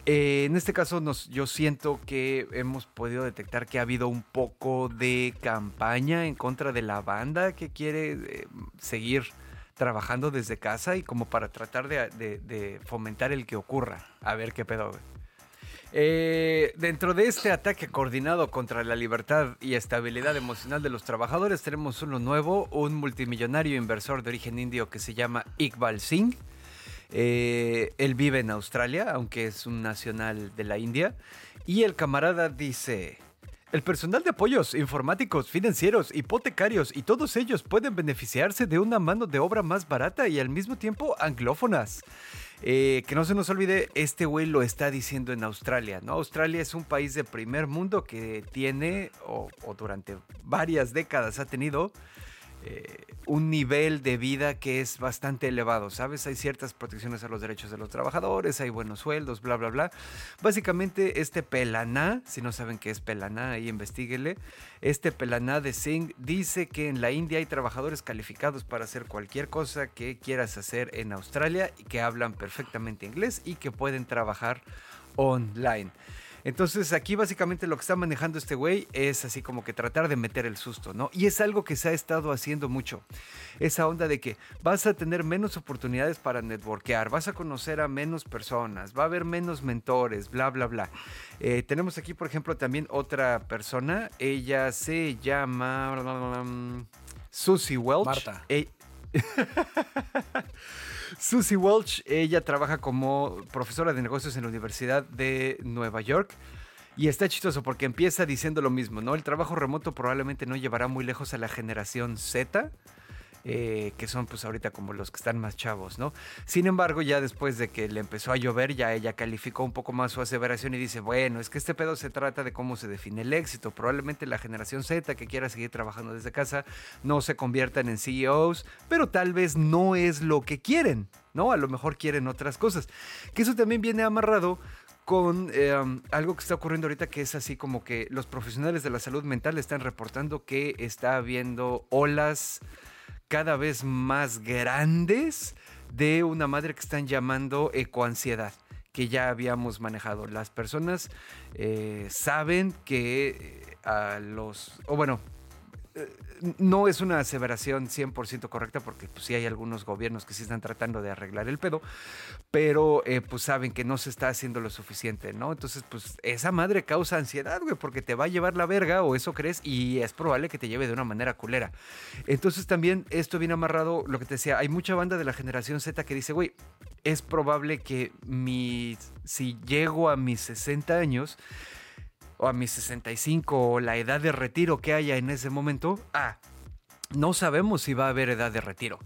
eh, en este caso nos, yo siento que hemos podido detectar que ha habido un poco de campaña en contra de la banda que quiere eh, seguir trabajando desde casa y como para tratar de, fomentar el que ocurra. A ver qué pedo. Eh, dentro de este ataque coordinado contra la libertad y estabilidad emocional de los trabajadores tenemos uno nuevo, un multimillonario inversor de origen indio que se llama Iqbal Singh eh, él vive en Australia, aunque es un nacional de la India. Y el camarada dice... El personal de apoyos informáticos, financieros, hipotecarios y todos ellos pueden beneficiarse de una mano de obra más barata y al mismo tiempo anglófonas. Eh, que no se nos olvide, este güey lo está diciendo en Australia, ¿no? Australia es un país de primer mundo que tiene, o durante varias décadas ha tenido, eh, un nivel de vida que es bastante elevado, ¿sabes? Hay ciertas protecciones a los derechos de los trabajadores, hay buenos sueldos, bla, bla, bla. Básicamente este pelaná, si no saben qué es pelaná, ahí investiguele, este pelaná de Singh dice que en la India hay trabajadores calificados para hacer cualquier cosa que quieras hacer en Australia y que hablan perfectamente inglés y que pueden trabajar online. Entonces aquí básicamente lo que está manejando este güey es así como que tratar de meter el susto, ¿no? Y es algo que se ha estado haciendo mucho. Esa onda de que vas a tener menos oportunidades para networkear, vas a conocer a menos personas, va a haber menos mentores, bla, bla, bla. Eh, tenemos aquí, por ejemplo, también otra persona. Ella se llama... Susie Welch. Marta. E- Susie Welch, ella trabaja como profesora de negocios en la Universidad de Nueva York. Y está chistoso porque empieza diciendo lo mismo, ¿no? El trabajo remoto probablemente no llevará muy lejos a la generación Z. Eh, que son pues ahorita como los que están más chavos, ¿no? Sin embargo, ya después de que le empezó a llover, ya ella calificó un poco más su aseveración y dice, bueno, es que este pedo se trata de cómo se define el éxito. Probablemente la generación Z que quiera seguir trabajando desde casa no se conviertan en CEOs, pero tal vez no es lo que quieren, ¿no? A lo mejor quieren otras cosas. Que eso también viene amarrado con em, algo que está ocurriendo ahorita que es así como que los profesionales de la salud mental están reportando que está habiendo olas cada vez más grandes de una madre que están llamando ecoansiedad que ya habíamos manejado. Las personas eh, saben que eh, a los, o bueno, no es una aseveración 100% correcta porque pues sí hay algunos gobiernos que sí están tratando de arreglar el pedo, pero eh, pues saben que no se está haciendo lo suficiente, ¿no? Entonces pues esa madre causa ansiedad, güey, porque te va a llevar la verga o eso crees y es probable que te lleve de una manera culera. Entonces también esto viene amarrado, lo que te decía, hay mucha banda de la generación Z que dice, güey, es probable que mi, si llego a mis 60 años, o a mis 65 o la edad de retiro que haya en ese momento, A, no sabemos si va a haber edad de retiro.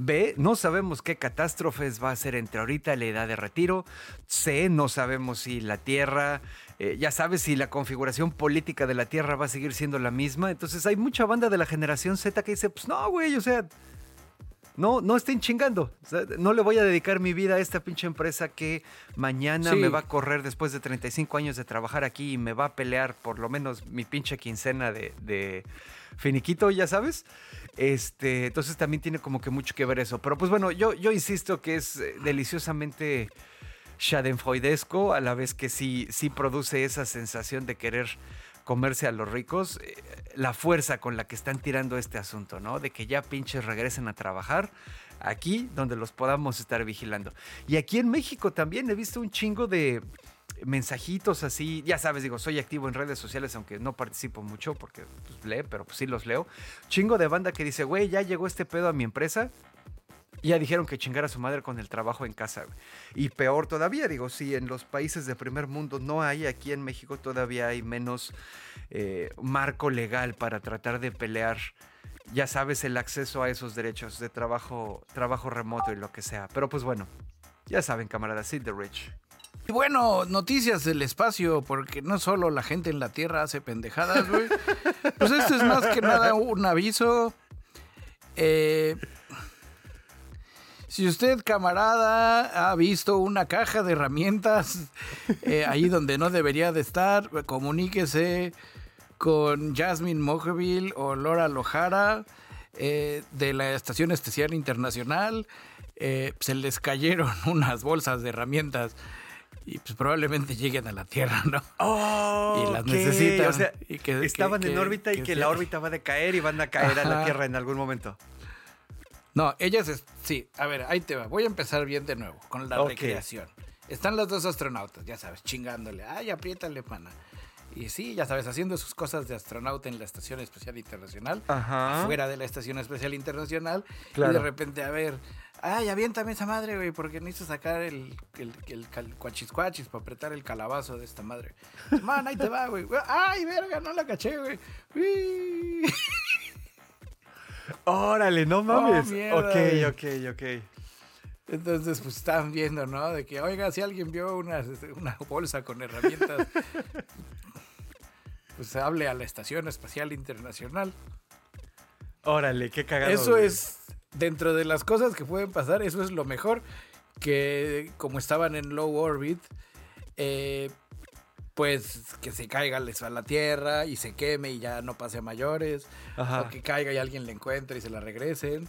B, no sabemos qué catástrofes va a ser entre ahorita y la edad de retiro. C, no sabemos si la Tierra, eh, ya sabes si la configuración política de la Tierra va a seguir siendo la misma. Entonces hay mucha banda de la generación Z que dice, pues no, güey, o sea, no, no estén chingando. O sea, no le voy a dedicar mi vida a esta pinche empresa que mañana Sí. me va a correr después de 35 años de trabajar aquí y me va a pelear por lo menos mi pinche quincena de, de finiquito, ya sabes. Este, entonces también tiene como que mucho que ver eso. Pero pues bueno, yo, yo insisto que es eh, deliciosamente schadenfreudesco a la vez que sí, sí produce esa sensación de querer comerse a los ricos, eh, la fuerza con la que están tirando este asunto, ¿no? De que ya pinches regresen a trabajar aquí donde los podamos estar vigilando. Y aquí en México también he visto un chingo de mensajitos así, ya sabes, digo, soy activo en redes sociales, aunque no participo mucho porque pues, pero pues sí los leo. Chingo de banda que dice, güey, ya llegó este pedo a mi empresa, ya dijeron que chingara a su madre con el trabajo en casa. güey. Y peor todavía, digo, si en los países de primer mundo no hay, aquí en México todavía hay menos eh, marco legal para tratar de pelear, ya sabes, el acceso a esos derechos de trabajo, trabajo remoto y lo que sea. Pero pues bueno, ya saben, camaradas, Sid the Rich. Y bueno, noticias del espacio, porque no solo la gente en la Tierra hace pendejadas, güey. Pues esto es más que nada un aviso. Eh, si usted, camarada, ha visto una caja de herramientas eh, ahí donde no debería de estar, comuníquese con Jasmine Mojaville o Laura Lojara eh, de la Estación Especial Internacional. Eh, se les cayeron unas bolsas de herramientas y pues probablemente lleguen a la Tierra, ¿no? y las Ok, necesitan. O sea, y que- estaban que- en que- órbita y que sea- la órbita va a decaer y van a caer a la. Tierra en algún momento. No, ellas, es- sí, a ver, ahí te va. Voy a empezar bien de nuevo con la recreación. Están los dos astronautas, ya sabes, chingándole. Ay, apriétale, pana. Y sí, ya sabes, haciendo sus cosas de astronauta en la Estación Espacial Internacional. Ajá. Fuera de la Estación Espacial Internacional. Claro. Y de repente, a ver, ay, aviéntame esa madre, güey, porque necesito sacar el, el, para apretar el calabazo de esta madre. Man, ahí te va, güey. Ay, verga, no la caché, güey. Órale, no mames. Oh, mierda, ok, güey. ok, ok. Entonces, pues estaban viendo, ¿no? De que, oiga, si alguien vio una, una bolsa con herramientas, pues hable a la Estación Espacial Internacional. Órale, qué cagado. Eso güey. es, dentro de las cosas que pueden pasar, eso es lo mejor. Que como estaban en low orbit, eh, pues que se caiga a la Tierra y se queme y ya no pase a mayores. Ajá. O que caiga y alguien la encuentre y se la regresen.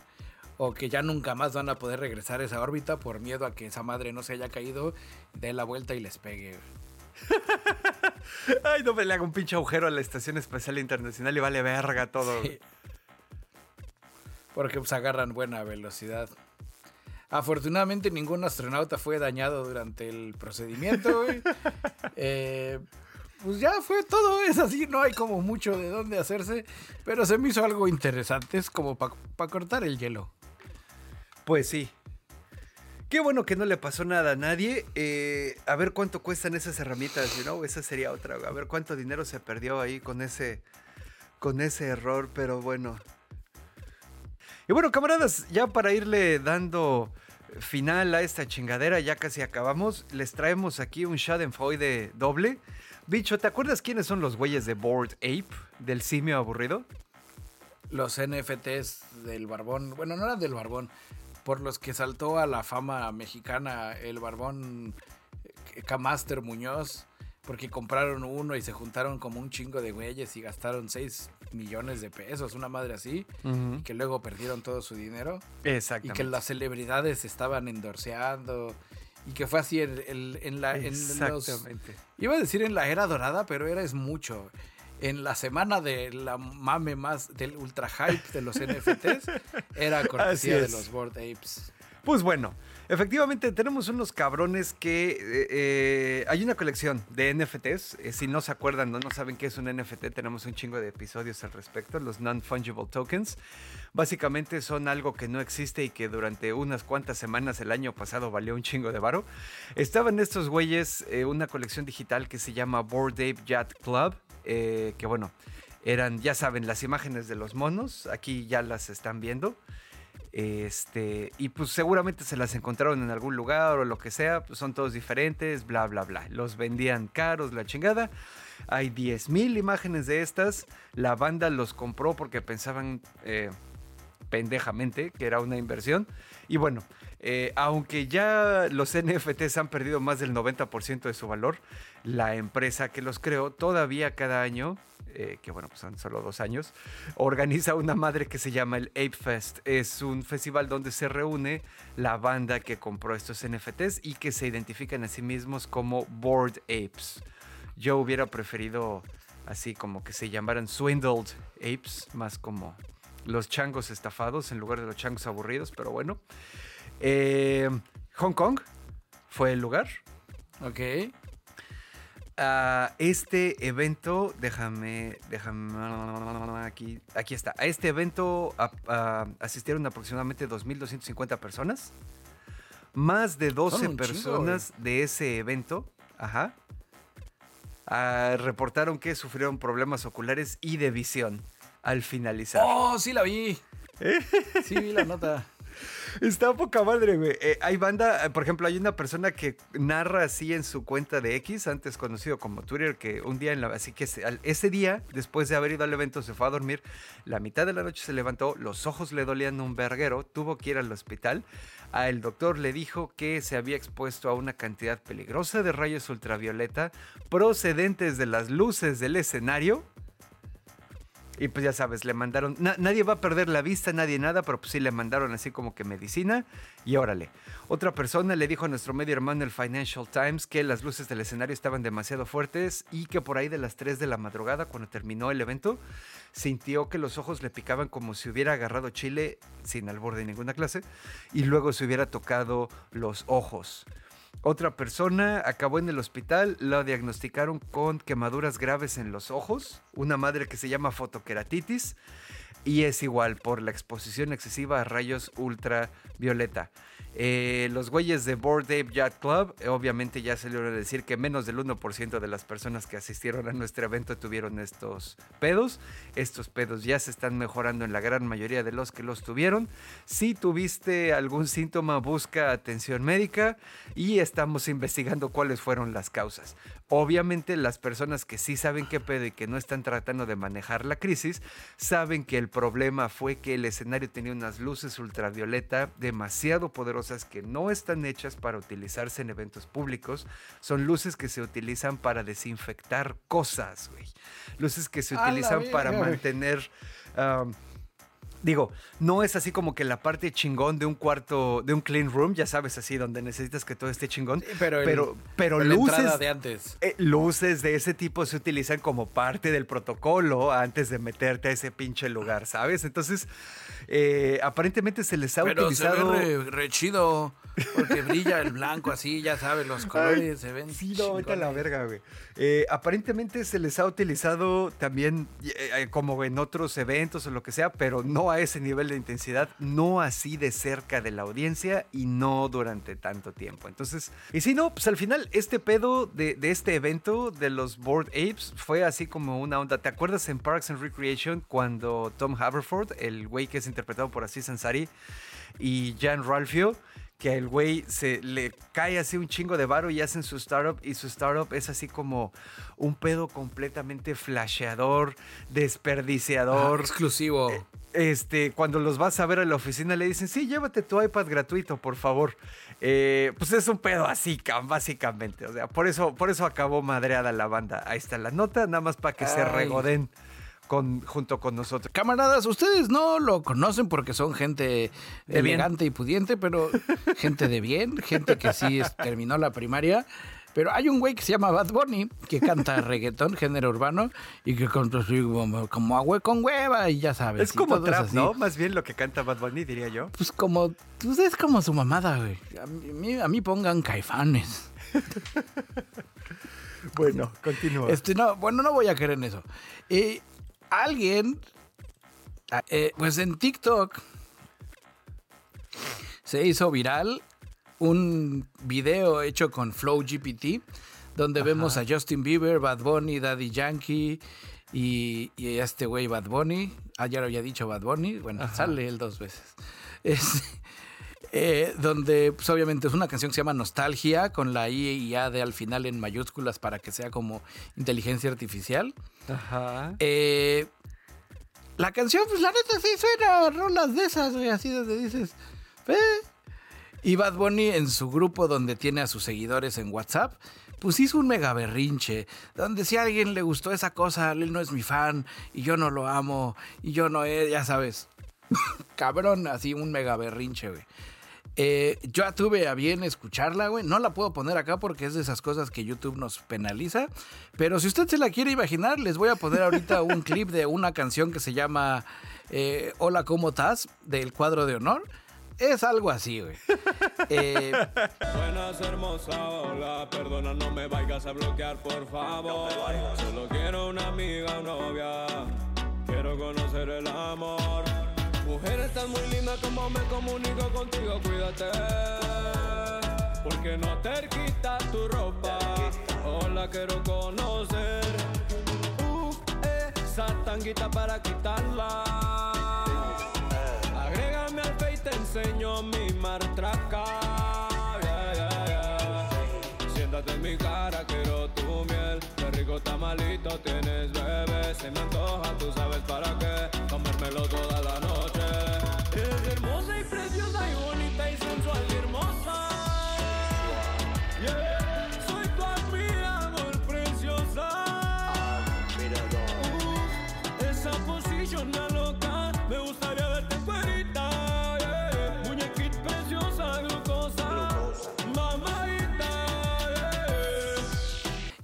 O que ya nunca más van a poder regresar a esa órbita por miedo a que esa madre no se haya caído, dé la vuelta y les pegue. Ay, no me le haga un pinche agujero a la Estación Espacial Internacional y vale verga todo. Sí. Porque pues agarran buena velocidad. Afortunadamente ningún astronauta fue dañado durante el procedimiento, güey. Eh, pues ya fue todo, es así, no hay como mucho de dónde hacerse, pero se me hizo algo interesante, es como para cortar el hielo. Pues sí. Qué bueno que no le pasó nada a nadie. Eh, a ver cuánto cuestan esas herramientas, you know? Esa sería otra. A ver cuánto dinero se perdió ahí con ese, con ese error, pero bueno. Y bueno, camaradas, ya para irle dando final a esta chingadera, ya casi acabamos, les traemos aquí un Schadenfreude doble. Bicho, ¿te acuerdas quiénes son los güeyes de Bored Ape, del simio aburrido? Los NFTs del Barbón, bueno, no eran del Barbón, por los que saltó a la fama mexicana el Barbón eh, Camaster Muñoz, porque compraron uno y se juntaron como un chingo de güeyes y gastaron 6 millones de pesos, una madre así, y que luego perdieron todo su dinero. Y Exactamente. que las celebridades estaban endorseando. Y que fue así en, en- en la... En los, Exactamente. iba a decir en la era dorada, pero era es mucho. En la semana de la mame más del ultra hype de los NFTs, era cortesía de los Board Apes. Pues bueno, efectivamente tenemos unos cabrones que eh, eh, hay una colección de NFTs. eh, si no se acuerdan, no, no saben qué es un NFT, tenemos un chingo de episodios al respecto, los non-fungible tokens. Básicamente son algo que no existe y que durante unas cuantas semanas el año pasado valió un chingo de varo. Estaban estos güeyes, una colección digital que se llama Bored Ape Yacht Club, que bueno, eran, ya saben, las imágenes de los monos, aquí ya las están viendo. Este, y pues seguramente se las encontraron en algún lugar o lo que sea, pues son todos diferentes, bla, bla, bla. Los vendían caros, la chingada. Hay 10.000 imágenes de estas. La banda los compró porque pensaban eh, pendejamente que era una inversión. Y bueno, eh, aunque ya los NFTs han perdido más del 90% de su valor, la empresa que los creó todavía cada año, eh, que bueno, pues son solo dos años, organiza una madre que se llama el Ape Fest. Es un festival donde se reúne la banda que compró estos NFTs y que se identifican a sí mismos como Bored Apes. Yo hubiera preferido así como que se llamaran Swindled Apes, más como los changos estafados en lugar de los changos aburridos, pero bueno. Eh, Hong Kong fue el lugar. Ok. A este evento, déjame, déjame, aquí, aquí está. A este evento asistieron aproximadamente 2.250 personas. Más de 12 Son un chingo, personas de ese evento, ajá, ah, reportaron que sufrieron problemas oculares y de visión al finalizar. Oh, sí la vi. Sí vi la nota. Está poca madre, güey. Eh, hay banda, eh, por ejemplo, hay una persona que narra así en su cuenta de X, antes conocido como Twitter, que un día en la. Así que ese, ese día, después de haber ido al evento, se fue a dormir. La mitad de la noche se levantó, los ojos le dolían un verguero, tuvo que ir al hospital. A el doctor le dijo que se había expuesto a una cantidad peligrosa de rayos ultravioleta procedentes de las luces del escenario. Y pues ya sabes, le mandaron. na- nadie va a perder la vista, nadie nada, pero pues sí le mandaron así como que medicina y órale. Otra persona le dijo a nuestro medio hermano el Financial Times que las luces del escenario estaban demasiado fuertes y que por ahí de las 3 de la madrugada, cuando terminó el evento, sintió que los ojos le picaban como si hubiera agarrado chile sin albor de ninguna clase y luego se hubiera tocado los ojos. Otra persona acabó en el hospital, lo diagnosticaron con quemaduras graves en los ojos, una madre que se llama fotoqueratitis y es igual por la exposición excesiva a rayos ultravioleta. Eh, los güeyes de Board Ape Yacht Club, obviamente ya salieron a decir que menos del 1% de las personas que asistieron a nuestro evento tuvieron estos pedos. Estos pedos ya se están mejorando en la gran mayoría de los que los tuvieron. Si tuviste algún síntoma, busca atención médica y estamos investigando cuáles fueron las causas. Obviamente las personas que sí saben qué pedo y que no están tratando de manejar la crisis, saben que el problema fue que el escenario tenía unas luces ultravioleta demasiado poderosas que no están hechas para utilizarse en eventos públicos. Son luces que se utilizan para desinfectar cosas, güey. Luces que se utilizan para mantener... um, Digo, no es así como que la parte chingón de un cuarto, de un clean room, ya sabes, así donde necesitas que todo esté chingón. pero el- pero, pero luces, de antes. eh, luces de ese tipo se utilizan como parte del protocolo antes de meterte a ese pinche lugar, ¿sabes? Entonces, eh, aparentemente se les ha Pero utilizado. se ve re, re chido. Porque brilla el blanco así, ya sabes, los colores se ven. Sí, no, vete a la verga, güey. Eh, aparentemente se les ha utilizado también como en otros eventos o lo que sea, pero no a ese nivel de intensidad, no así de cerca de la audiencia y no durante tanto tiempo. Entonces, y si no, pues al final este pedo de, este evento de los Bored Apes fue así como una onda. ¿Te acuerdas en Parks and Recreation cuando Tom Haverford, el güey que es interpretado por Aziz Ansari, y Jan Ralphio, que el güey se le cae así un chingo de varo y hacen su startup y su startup es así como un pedo completamente flasheador, desperdiciador. Ah, exclusivo. Este, cuando los vas a ver a la oficina le dicen, sí, llévate tu iPad gratuito, por favor. Eh, pues es un pedo así, cam- básicamente. O sea, por eso, por eso acabó madreada la banda. Ahí está la nota, nada más para que se regoden con, junto con nosotros. Camaradas, ustedes no lo conocen porque son gente De bien. elegante y pudiente, pero gente de bien, gente que sí es- terminó la primaria. Pero hay un güey que se llama Bad Bunny, que canta reggaetón, género urbano, y que canta así como, como agua con hueva, y ya sabes. Es como trap, así. ¿no? Más bien lo que canta Bad Bunny, diría yo. Pues como, pues es como su mamada, güey. A mí, a mí pongan caifanes. Bueno, continúa. Este, no, bueno, no voy a creer en eso. Eh, alguien, ah, eh, pues en TikTok se hizo viral un video hecho con Flow GPT, donde vemos a Justin Bieber, Bad Bunny, Daddy Yankee y, y este güey Bad Bunny. Ah, ya lo había dicho Bad Bunny. Bueno, sale él dos veces. Es, eh, donde pues, obviamente es una canción que se llama Nostalgia, con la I y A de al final en mayúsculas para que sea como inteligencia artificial. Ajá. Eh, la canción, pues la neta sí suena a rolas de esas, güey, así donde dices, "Eh". Y Bad Bunny en su grupo donde tiene a sus seguidores en WhatsApp, pues hizo un mega berrinche, donde si a alguien le gustó esa cosa, él no es mi fan, y yo no lo amo, y yo no, eh, ya sabes, cabrón, así un mega berrinche, güey. Eh, yo ya tuve a bien escucharla, güey. No la puedo poner acá porque es de esas cosas que YouTube nos penaliza. Pero si usted se la quiere imaginar, les voy a poner ahorita un clip de una canción que se llama eh, Hola, ¿cómo estás? del cuadro de honor. Es algo así, güey. Eh, Buenas, hermosa, hola, perdona, no me vayas a bloquear, por favor. Solo quiero una amiga novia, quiero conocer el amor. Mujer, estás muy linda, como me comunico contigo, cuídate. Porque no te quitas tu ropa, hola, quiero conocer. Uh, esa tanguita para quitarla. Agrégame al Face, te enseño mi martraca. Yeah, yeah, yeah. Siéntate en mi cara, quiero tu miel. Qué rico tamalito tienes, bebé. Se me antoja,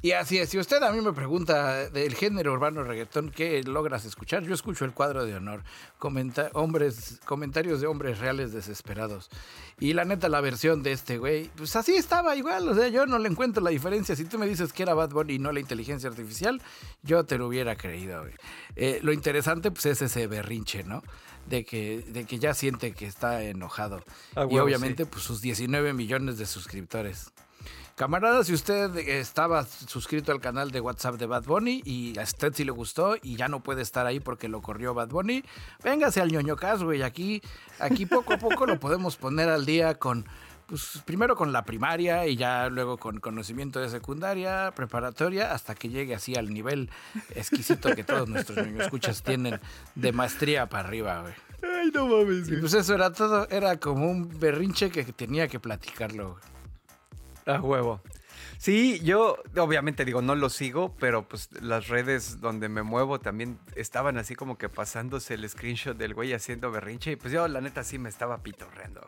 y así es. Si usted a mí me pregunta del género urbano reggaetón, ¿qué logras escuchar? Yo escucho el cuadro de honor. Comenta- hombres, comentarios de hombres reales desesperados. Y la neta, la versión de este güey, pues así estaba igual. O sea, yo no le encuentro la diferencia. Si tú me dices que era Bad Bunny y no la inteligencia artificial, yo te lo hubiera creído, güey. Eh, lo interesante, pues, es ese berrinche, ¿no? De que, de que ya siente que está enojado. A y obviamente, sí. pues, sus 19 millones de suscriptores. Camarada, si usted estaba suscrito al canal de WhatsApp de Bad Bunny y a usted sí le gustó y ya no puede estar ahí porque lo corrió Bad Bunny, véngase al ñoño Cas, güey. Aquí, aquí poco a poco lo podemos poner al día con, pues primero con la primaria y ya luego con conocimiento de secundaria, preparatoria, hasta que llegue así al nivel exquisito que todos nuestros ñoño escuchas tienen de maestría para arriba, güey. Ay, no mames. Y pues eso era todo, era como un berrinche que tenía que platicarlo, güey. A huevo. Sí, yo obviamente digo, no lo sigo, pero pues las redes donde me muevo también estaban así como que pasándose el screenshot del güey haciendo berrinche y pues yo la neta sí me estaba pitorreando.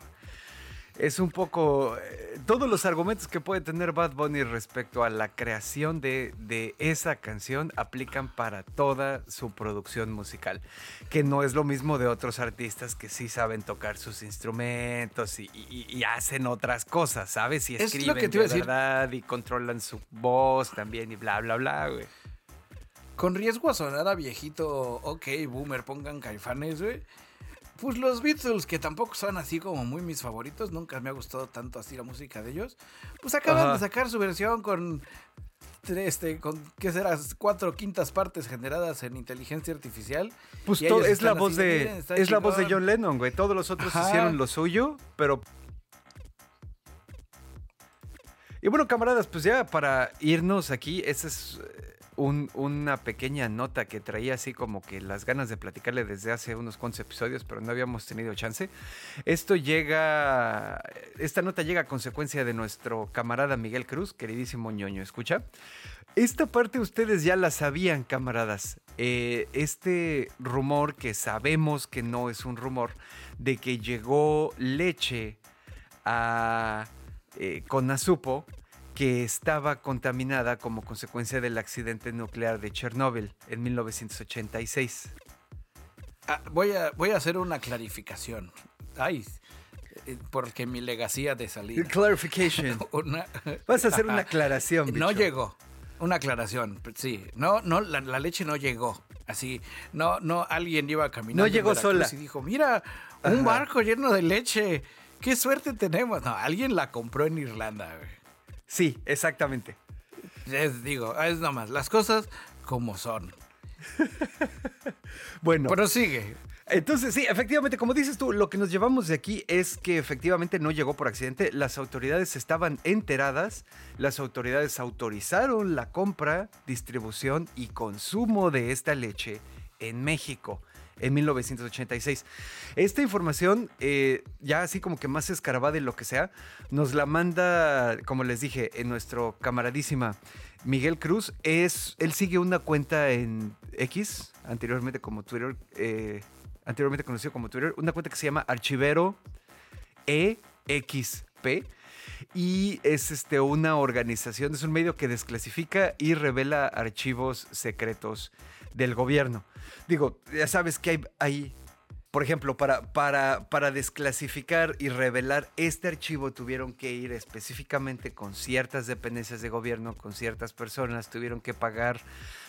Es un poco eh, todos los argumentos que puede tener Bad Bunny respecto a la creación de, de esa canción aplican para toda su producción musical, que no es lo mismo de otros artistas que sí saben tocar sus instrumentos y, y- y hacen otras cosas, ¿sabes? Y Es lo escriben que te de decir. verdad y controlan su voz también y bla, bla, bla, güey. Con riesgo a sonar a viejito, ok, boomer, pongan caifanes, güey. Pues los Beatles, que tampoco son así como muy mis favoritos, nunca me ha gustado tanto así la música de ellos. Pues acaban Ajá. de sacar su versión con, este, con, ¿qué será? Cuatro quintas partes generadas en inteligencia artificial. Pues Y to- ellos es la voz así, de "Miren, está es la voz de chingón". John Lennon, güey. Todos los otros Ajá. hicieron lo suyo, pero Y bueno, camaradas, pues ya para irnos aquí, esa es un- una pequeña nota que traía así como que las ganas de platicarle desde hace unos cuantos episodios, pero no habíamos tenido chance. Esto llega, esta nota llega a consecuencia de nuestro camarada Miguel Cruz, queridísimo ñoño, escucha. Esta parte ustedes ya la sabían, camaradas. Eh, este rumor que sabemos que no es un rumor, de que llegó leche a eh, Conasupo, que estaba contaminada como consecuencia del accidente nuclear de Chernóbil en 1986. Ah, voy, a, voy a hacer una clarificación. Ay, eh, porque mi legacía de salida. Clarification. Una- Vas a hacer una aclaración. No bicho. llegó. Una aclaración, sí. No, no, la, la leche no llegó. Así, no, no, alguien iba caminando. No llegó sola. Y dijo, mira, un Ajá. barco lleno de leche. Qué suerte tenemos. No, alguien la compró en Irlanda. güey. Sí, exactamente. Les digo, es nomás, las cosas como son. Bueno, Pero sigue. entonces sí, efectivamente, como dices tú, lo que nos llevamos de aquí es que efectivamente no llegó por accidente. Las autoridades estaban enteradas, las autoridades autorizaron la compra, distribución y consumo de esta leche en México en 1986. Esta información, eh, ya así como que más escarbada y lo que sea, nos la manda, como les dije, en nuestro camaradísima Miguel Cruz. Es, él sigue una cuenta en X, anteriormente como Twitter, eh, anteriormente conocido como Twitter, una cuenta que se llama Archivero EXP. Y es este, una organización, es un medio que desclasifica y revela archivos secretos del gobierno. Digo, ya sabes que hay, hay por ejemplo, para, para, para desclasificar y revelar este archivo tuvieron que ir específicamente con ciertas dependencias de gobierno, con ciertas personas, tuvieron que pagar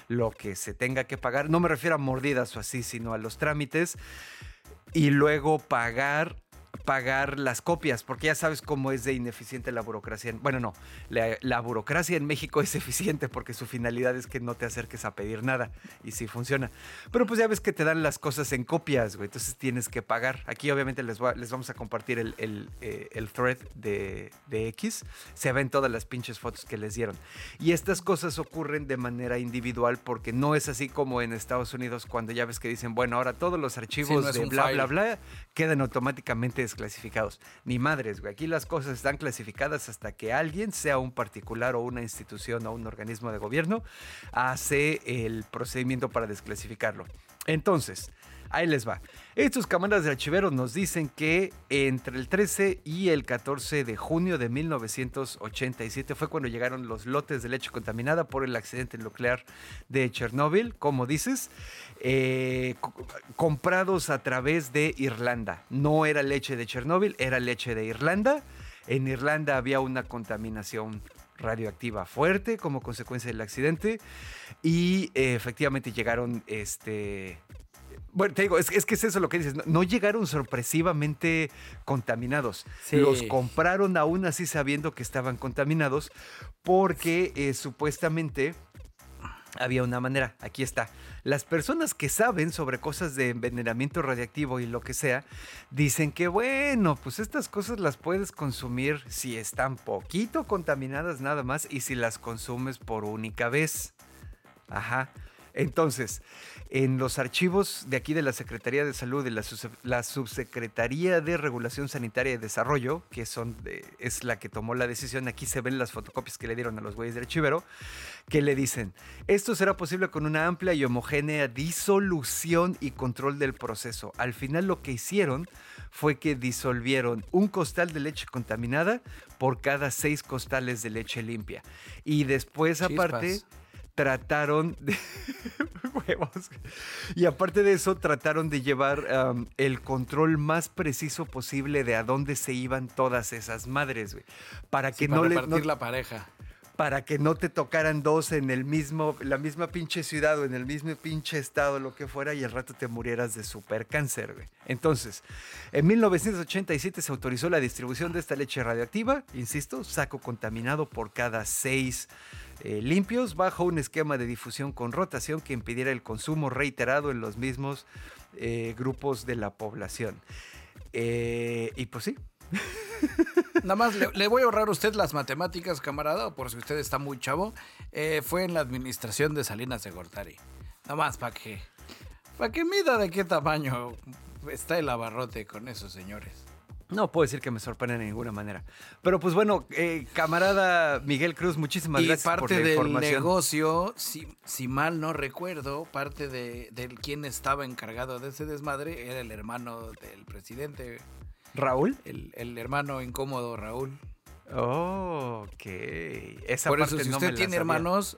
lo que se tenga que pagar. No me refiero a mordidas o así, sino a los trámites. Y luego pagar pagar las copias, porque ya sabes cómo es de ineficiente la burocracia. en- Bueno, no, la, la burocracia en México es eficiente porque su finalidad es que no te acerques a pedir nada y sí funciona. Pero pues ya ves que te dan las cosas en copias, güey, entonces tienes que pagar. Aquí obviamente les, les vamos a compartir el, el, eh, el thread de, de X, se ven todas las pinches fotos que les dieron. Y estas cosas ocurren de manera individual porque no es así como en Estados Unidos cuando ya ves que dicen, bueno, ahora todos los archivos no es de bla, file. bla, bla, quedan automáticamente desclasificados. Ni madres, güey. Aquí las cosas están clasificadas hasta que alguien, sea un particular o una institución o un organismo de gobierno, hace el procedimiento para desclasificarlo. Entonces, ahí les va. Estos camaradas de archiveros nos dicen que entre el 13 y el 14 de junio de 1987 fue cuando llegaron los lotes de leche contaminada por el accidente nuclear de Chernóbil, como dices, eh, co- comprados a través de Irlanda. No era leche de Chernóbil, era leche de Irlanda. En Irlanda había una contaminación radioactiva fuerte como consecuencia del accidente y eh, efectivamente llegaron este bueno, te digo, es, es que es eso lo que dices. No, no llegaron sorpresivamente contaminados. Sí. Los compraron aún así sabiendo que estaban contaminados porque eh, supuestamente había una manera. Aquí está. Las personas que saben sobre cosas de envenenamiento radiactivo y lo que sea, dicen que bueno, pues estas cosas las puedes consumir si están poquito contaminadas nada más y si las consumes por única vez. Ajá. Entonces, en los archivos de aquí de la Secretaría de Salud y la, Subse- la Subsecretaría de Regulación Sanitaria y Desarrollo, que son de- es la que tomó la decisión, aquí se ven las fotocopias que le dieron a los güeyes del archivero, que le dicen, esto será posible con una amplia y homogénea disolución y control del proceso. Al final lo que hicieron fue que disolvieron un costal de leche contaminada por cada seis costales de leche limpia. Y después aparte trataron de... huevos. Y aparte de eso, trataron de llevar el control más preciso posible de a dónde se iban todas esas madres, güey. Para Sí, que para no le... no- la pareja. Para que no te tocaran dos en el mismo, la misma pinche ciudad o en el mismo pinche estado, lo que fuera, y al rato te murieras de super cáncer, güey. Entonces, en 1987 se autorizó la distribución de esta leche radioactiva, insisto, saco contaminado por cada seis eh, limpios, bajo un esquema de difusión con rotación que impidiera el consumo reiterado en los mismos eh, grupos de la población. Eh, y pues sí, Nada más le, le voy a ahorrar a usted las matemáticas, camarada, por si usted está muy chavo. Eh, fue en la administración de Salinas de Gortari. Nada más para que, para que mida de qué tamaño está el abarrote con esos señores. No puedo decir que me sorprenda de ninguna manera. Pero pues bueno, eh, camarada Miguel Cruz, muchísimas y gracias por parte la del información. negocio, si, si mal no recuerdo, parte de, del quien estaba encargado de ese desmadre era el hermano del presidente, Raúl. el, el hermano incómodo Raúl. Oh, ok. Esa Por eso, si no usted tiene hermanos,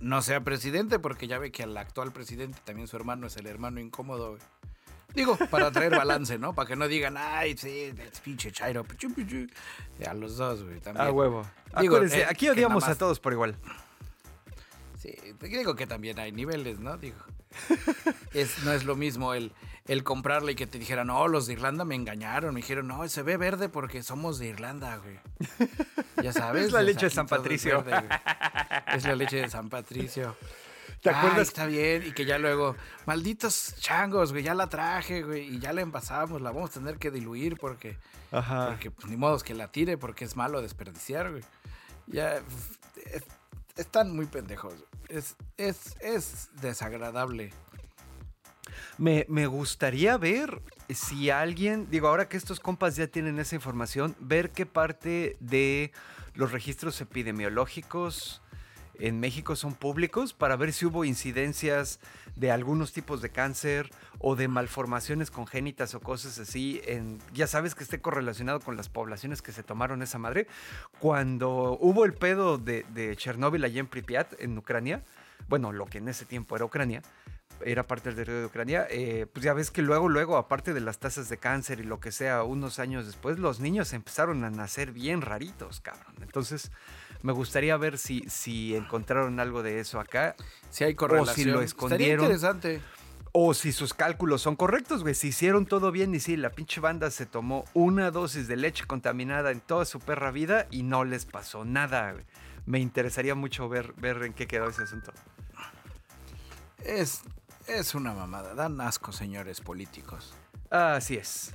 no sea presidente, porque ya ve que al actual presidente también su hermano es el hermano incómodo. güey. Digo, para traer balance, ¿no? Para que no digan, ay, sí, es pinche chairo. pichu, pichu". Y A los dos, güey, también. A huevo. Digo, Acuérdense, eh, aquí odiamos más- a todos por igual. Sí, te digo que también hay niveles, ¿no? Digo. Es, no es lo mismo el, el comprarle y que te dijeran, no, los de Irlanda me engañaron. Me dijeron, no, se ve verde porque somos de Irlanda, güey. Ya sabes. Es la leche de San es Patricio. verde, es la leche de San Patricio. ¿Te Ay, acuerdas? está bien. Y que ya luego, malditos changos, güey, ya la traje, güey, y ya la envasamos. La vamos a tener que diluir porque, Ajá. porque pues, ni modo que la tire porque es malo desperdiciar, güey. Ya, es- están muy pendejos. Es, es, es desagradable. Me, gustaría ver si alguien, digo, ahora que estos compas ya tienen esa información, ver qué parte de los registros epidemiológicos en México son públicos para ver si hubo incidencias de algunos tipos de cáncer o de malformaciones congénitas o cosas así, ya sabes que esté correlacionado con las poblaciones que se tomaron esa madre. Cuando hubo el pedo de, de Chernóbil allá en Pripyat, en Ucrania, bueno, lo que en ese tiempo era Ucrania, era parte del de Ucrania, eh, pues ya ves que luego, luego, aparte de las tasas de cáncer y lo que sea, unos años después, los niños empezaron a nacer bien raritos, cabrón. Entonces, me gustaría ver si, si encontraron algo de eso acá, Si hay correlación. lo Estaría escondieron. interesante. o si sus cálculos son correctos, güey. Si hicieron todo bien y si la pinche banda se tomó una dosis de leche contaminada en toda su perra vida y no les pasó nada, güey. Me interesaría mucho ver, ver en qué quedó ese asunto. Es, es una mamada. Dan asco, señores políticos. Así es.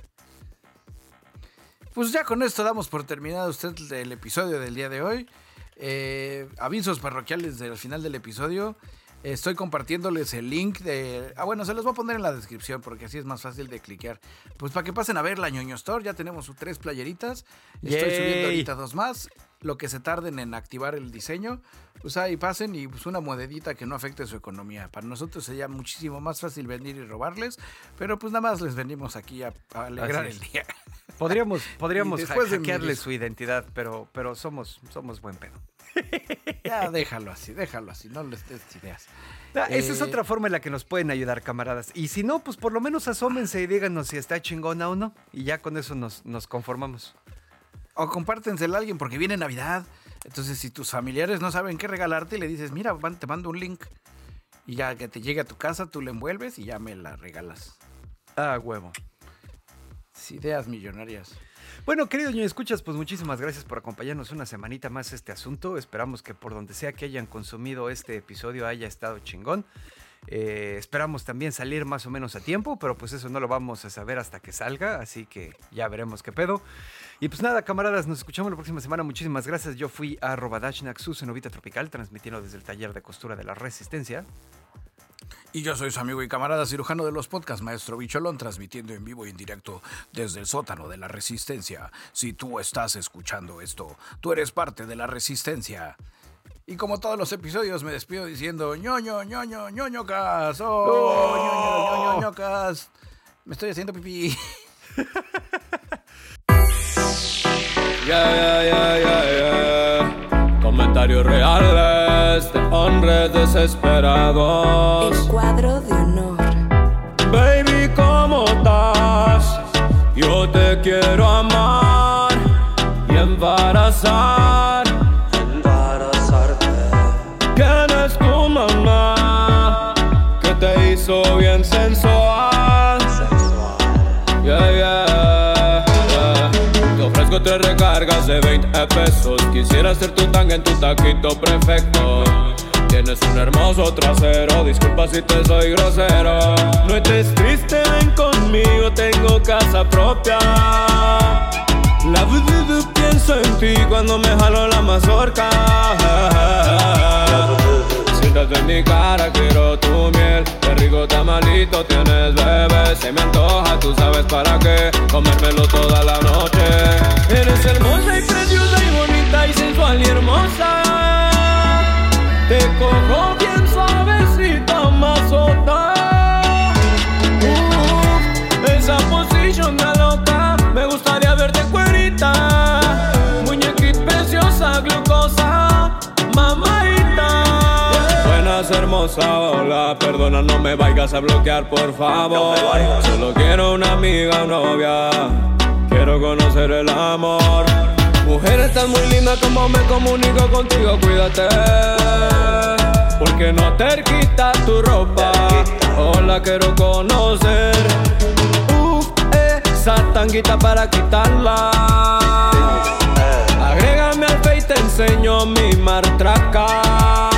Pues ya con esto damos por terminado usted el episodio del día de hoy. Eh, avisos parroquiales del final del episodio. Estoy compartiéndoles el link de... Ah, bueno, se los voy a poner en la descripción porque así es más fácil de cliquear. Pues para que pasen a ver la ñoño Store, ya tenemos tres playeritas. Estoy Yay. subiendo ahorita dos más. Lo que se tarden en activar el diseño, pues ahí pasen y pues una monedita que no afecte su economía. Para nosotros sería muchísimo más fácil venir y robarles, pero pues nada más les venimos aquí a, a alegrar el día. Podríamos, podríamos después hackearle su identidad, pero, pero somos, somos buen pedo. Ya, déjalo así, déjalo así, no les des ideas. Ah, Esa es Eh, otra forma en la que nos pueden ayudar, camaradas. Y si no, pues por lo menos asómense y díganos si está chingona o no. Y ya con eso nos, nos conformamos. O compártensela a alguien porque viene Navidad. Entonces, si tus familiares no saben qué regalarte, le dices, mira, van- te mando un link. Y ya que te llegue a tu casa, tú la envuelves y ya me la regalas. Ah, huevo. Ideas millonarias. Bueno, querido ñoño, escuchas, pues muchísimas gracias por acompañarnos una semanita más este asunto. Esperamos que por donde sea que hayan consumido este episodio haya estado chingón. Eh, esperamos también salir más o menos a tiempo, pero pues eso no lo vamos a saber hasta que salga, así que ya veremos qué pedo. Y pues nada, camaradas, nos escuchamos la próxima semana. Muchísimas gracias. Yo fui a Robadashnak, su cenovita tropical, transmitiendo desde el taller de costura de la Resistencia. Y yo soy su amigo y camarada cirujano de los podcasts, Maestro Bicholón, transmitiendo en vivo y en directo desde el sótano de la Resistencia. Si tú estás escuchando esto, tú eres parte de la Resistencia. Y como todos los episodios, me despido diciendo ñoño, ñoño, ñoño. Oh, ñoño, ñoño, ñoño cas. Me estoy haciendo pipí. Yeah, yeah, yeah, yeah, yeah. Comentarios reales de hombres desesperados. El cuadro de honor. Baby, ¿cómo estás? Yo te quiero amar y embarazar. Embarazarte. ¿Quién es tu mamá? Que te hizo bien sensual. Yeah. Te ofrezco tres recargas de 20 pesos. Quisiera ser tu tanga en tu taquito perfecto. Tienes un hermoso trasero, disculpa si te soy grosero. No estés triste, ven conmigo, tengo casa propia. La pienso en ti cuando me jalo la mazorca. Siéntate en mi cara, quiero tu miel. Qué rico tamalito tienes, bebé. Se me antoja, tú sabes para qué. Comérmelo toda la noche. Eres hermosa y preciosa y bonita y sensual y hermosa. Te cojo bien suavecito, mazota. Hola, perdona, no me vayas a bloquear, por favor. Solo quiero una amiga novia, quiero conocer el amor. Mujer, estás muy linda como me comunico contigo, cuídate. Porque no te quitas tu ropa, hola, quiero conocer. Uh, esa tanguita para quitarla. Agrégame al face, te enseño mi martraca.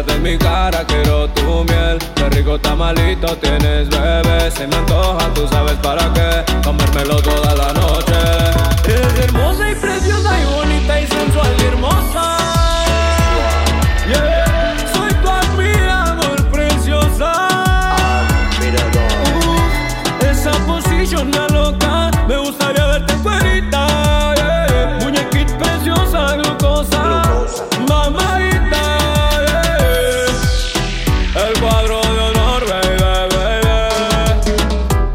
Bésate en mi cara, quiero tu miel. Qué rico tamalito tienes, bebé. Se me antoja, tú sabes para qué. Comérmelo toda la noche. Eres hermosa y preciosa y bonita y sensual y hermosa. Yeah. Yo una loca. Me gustaría verte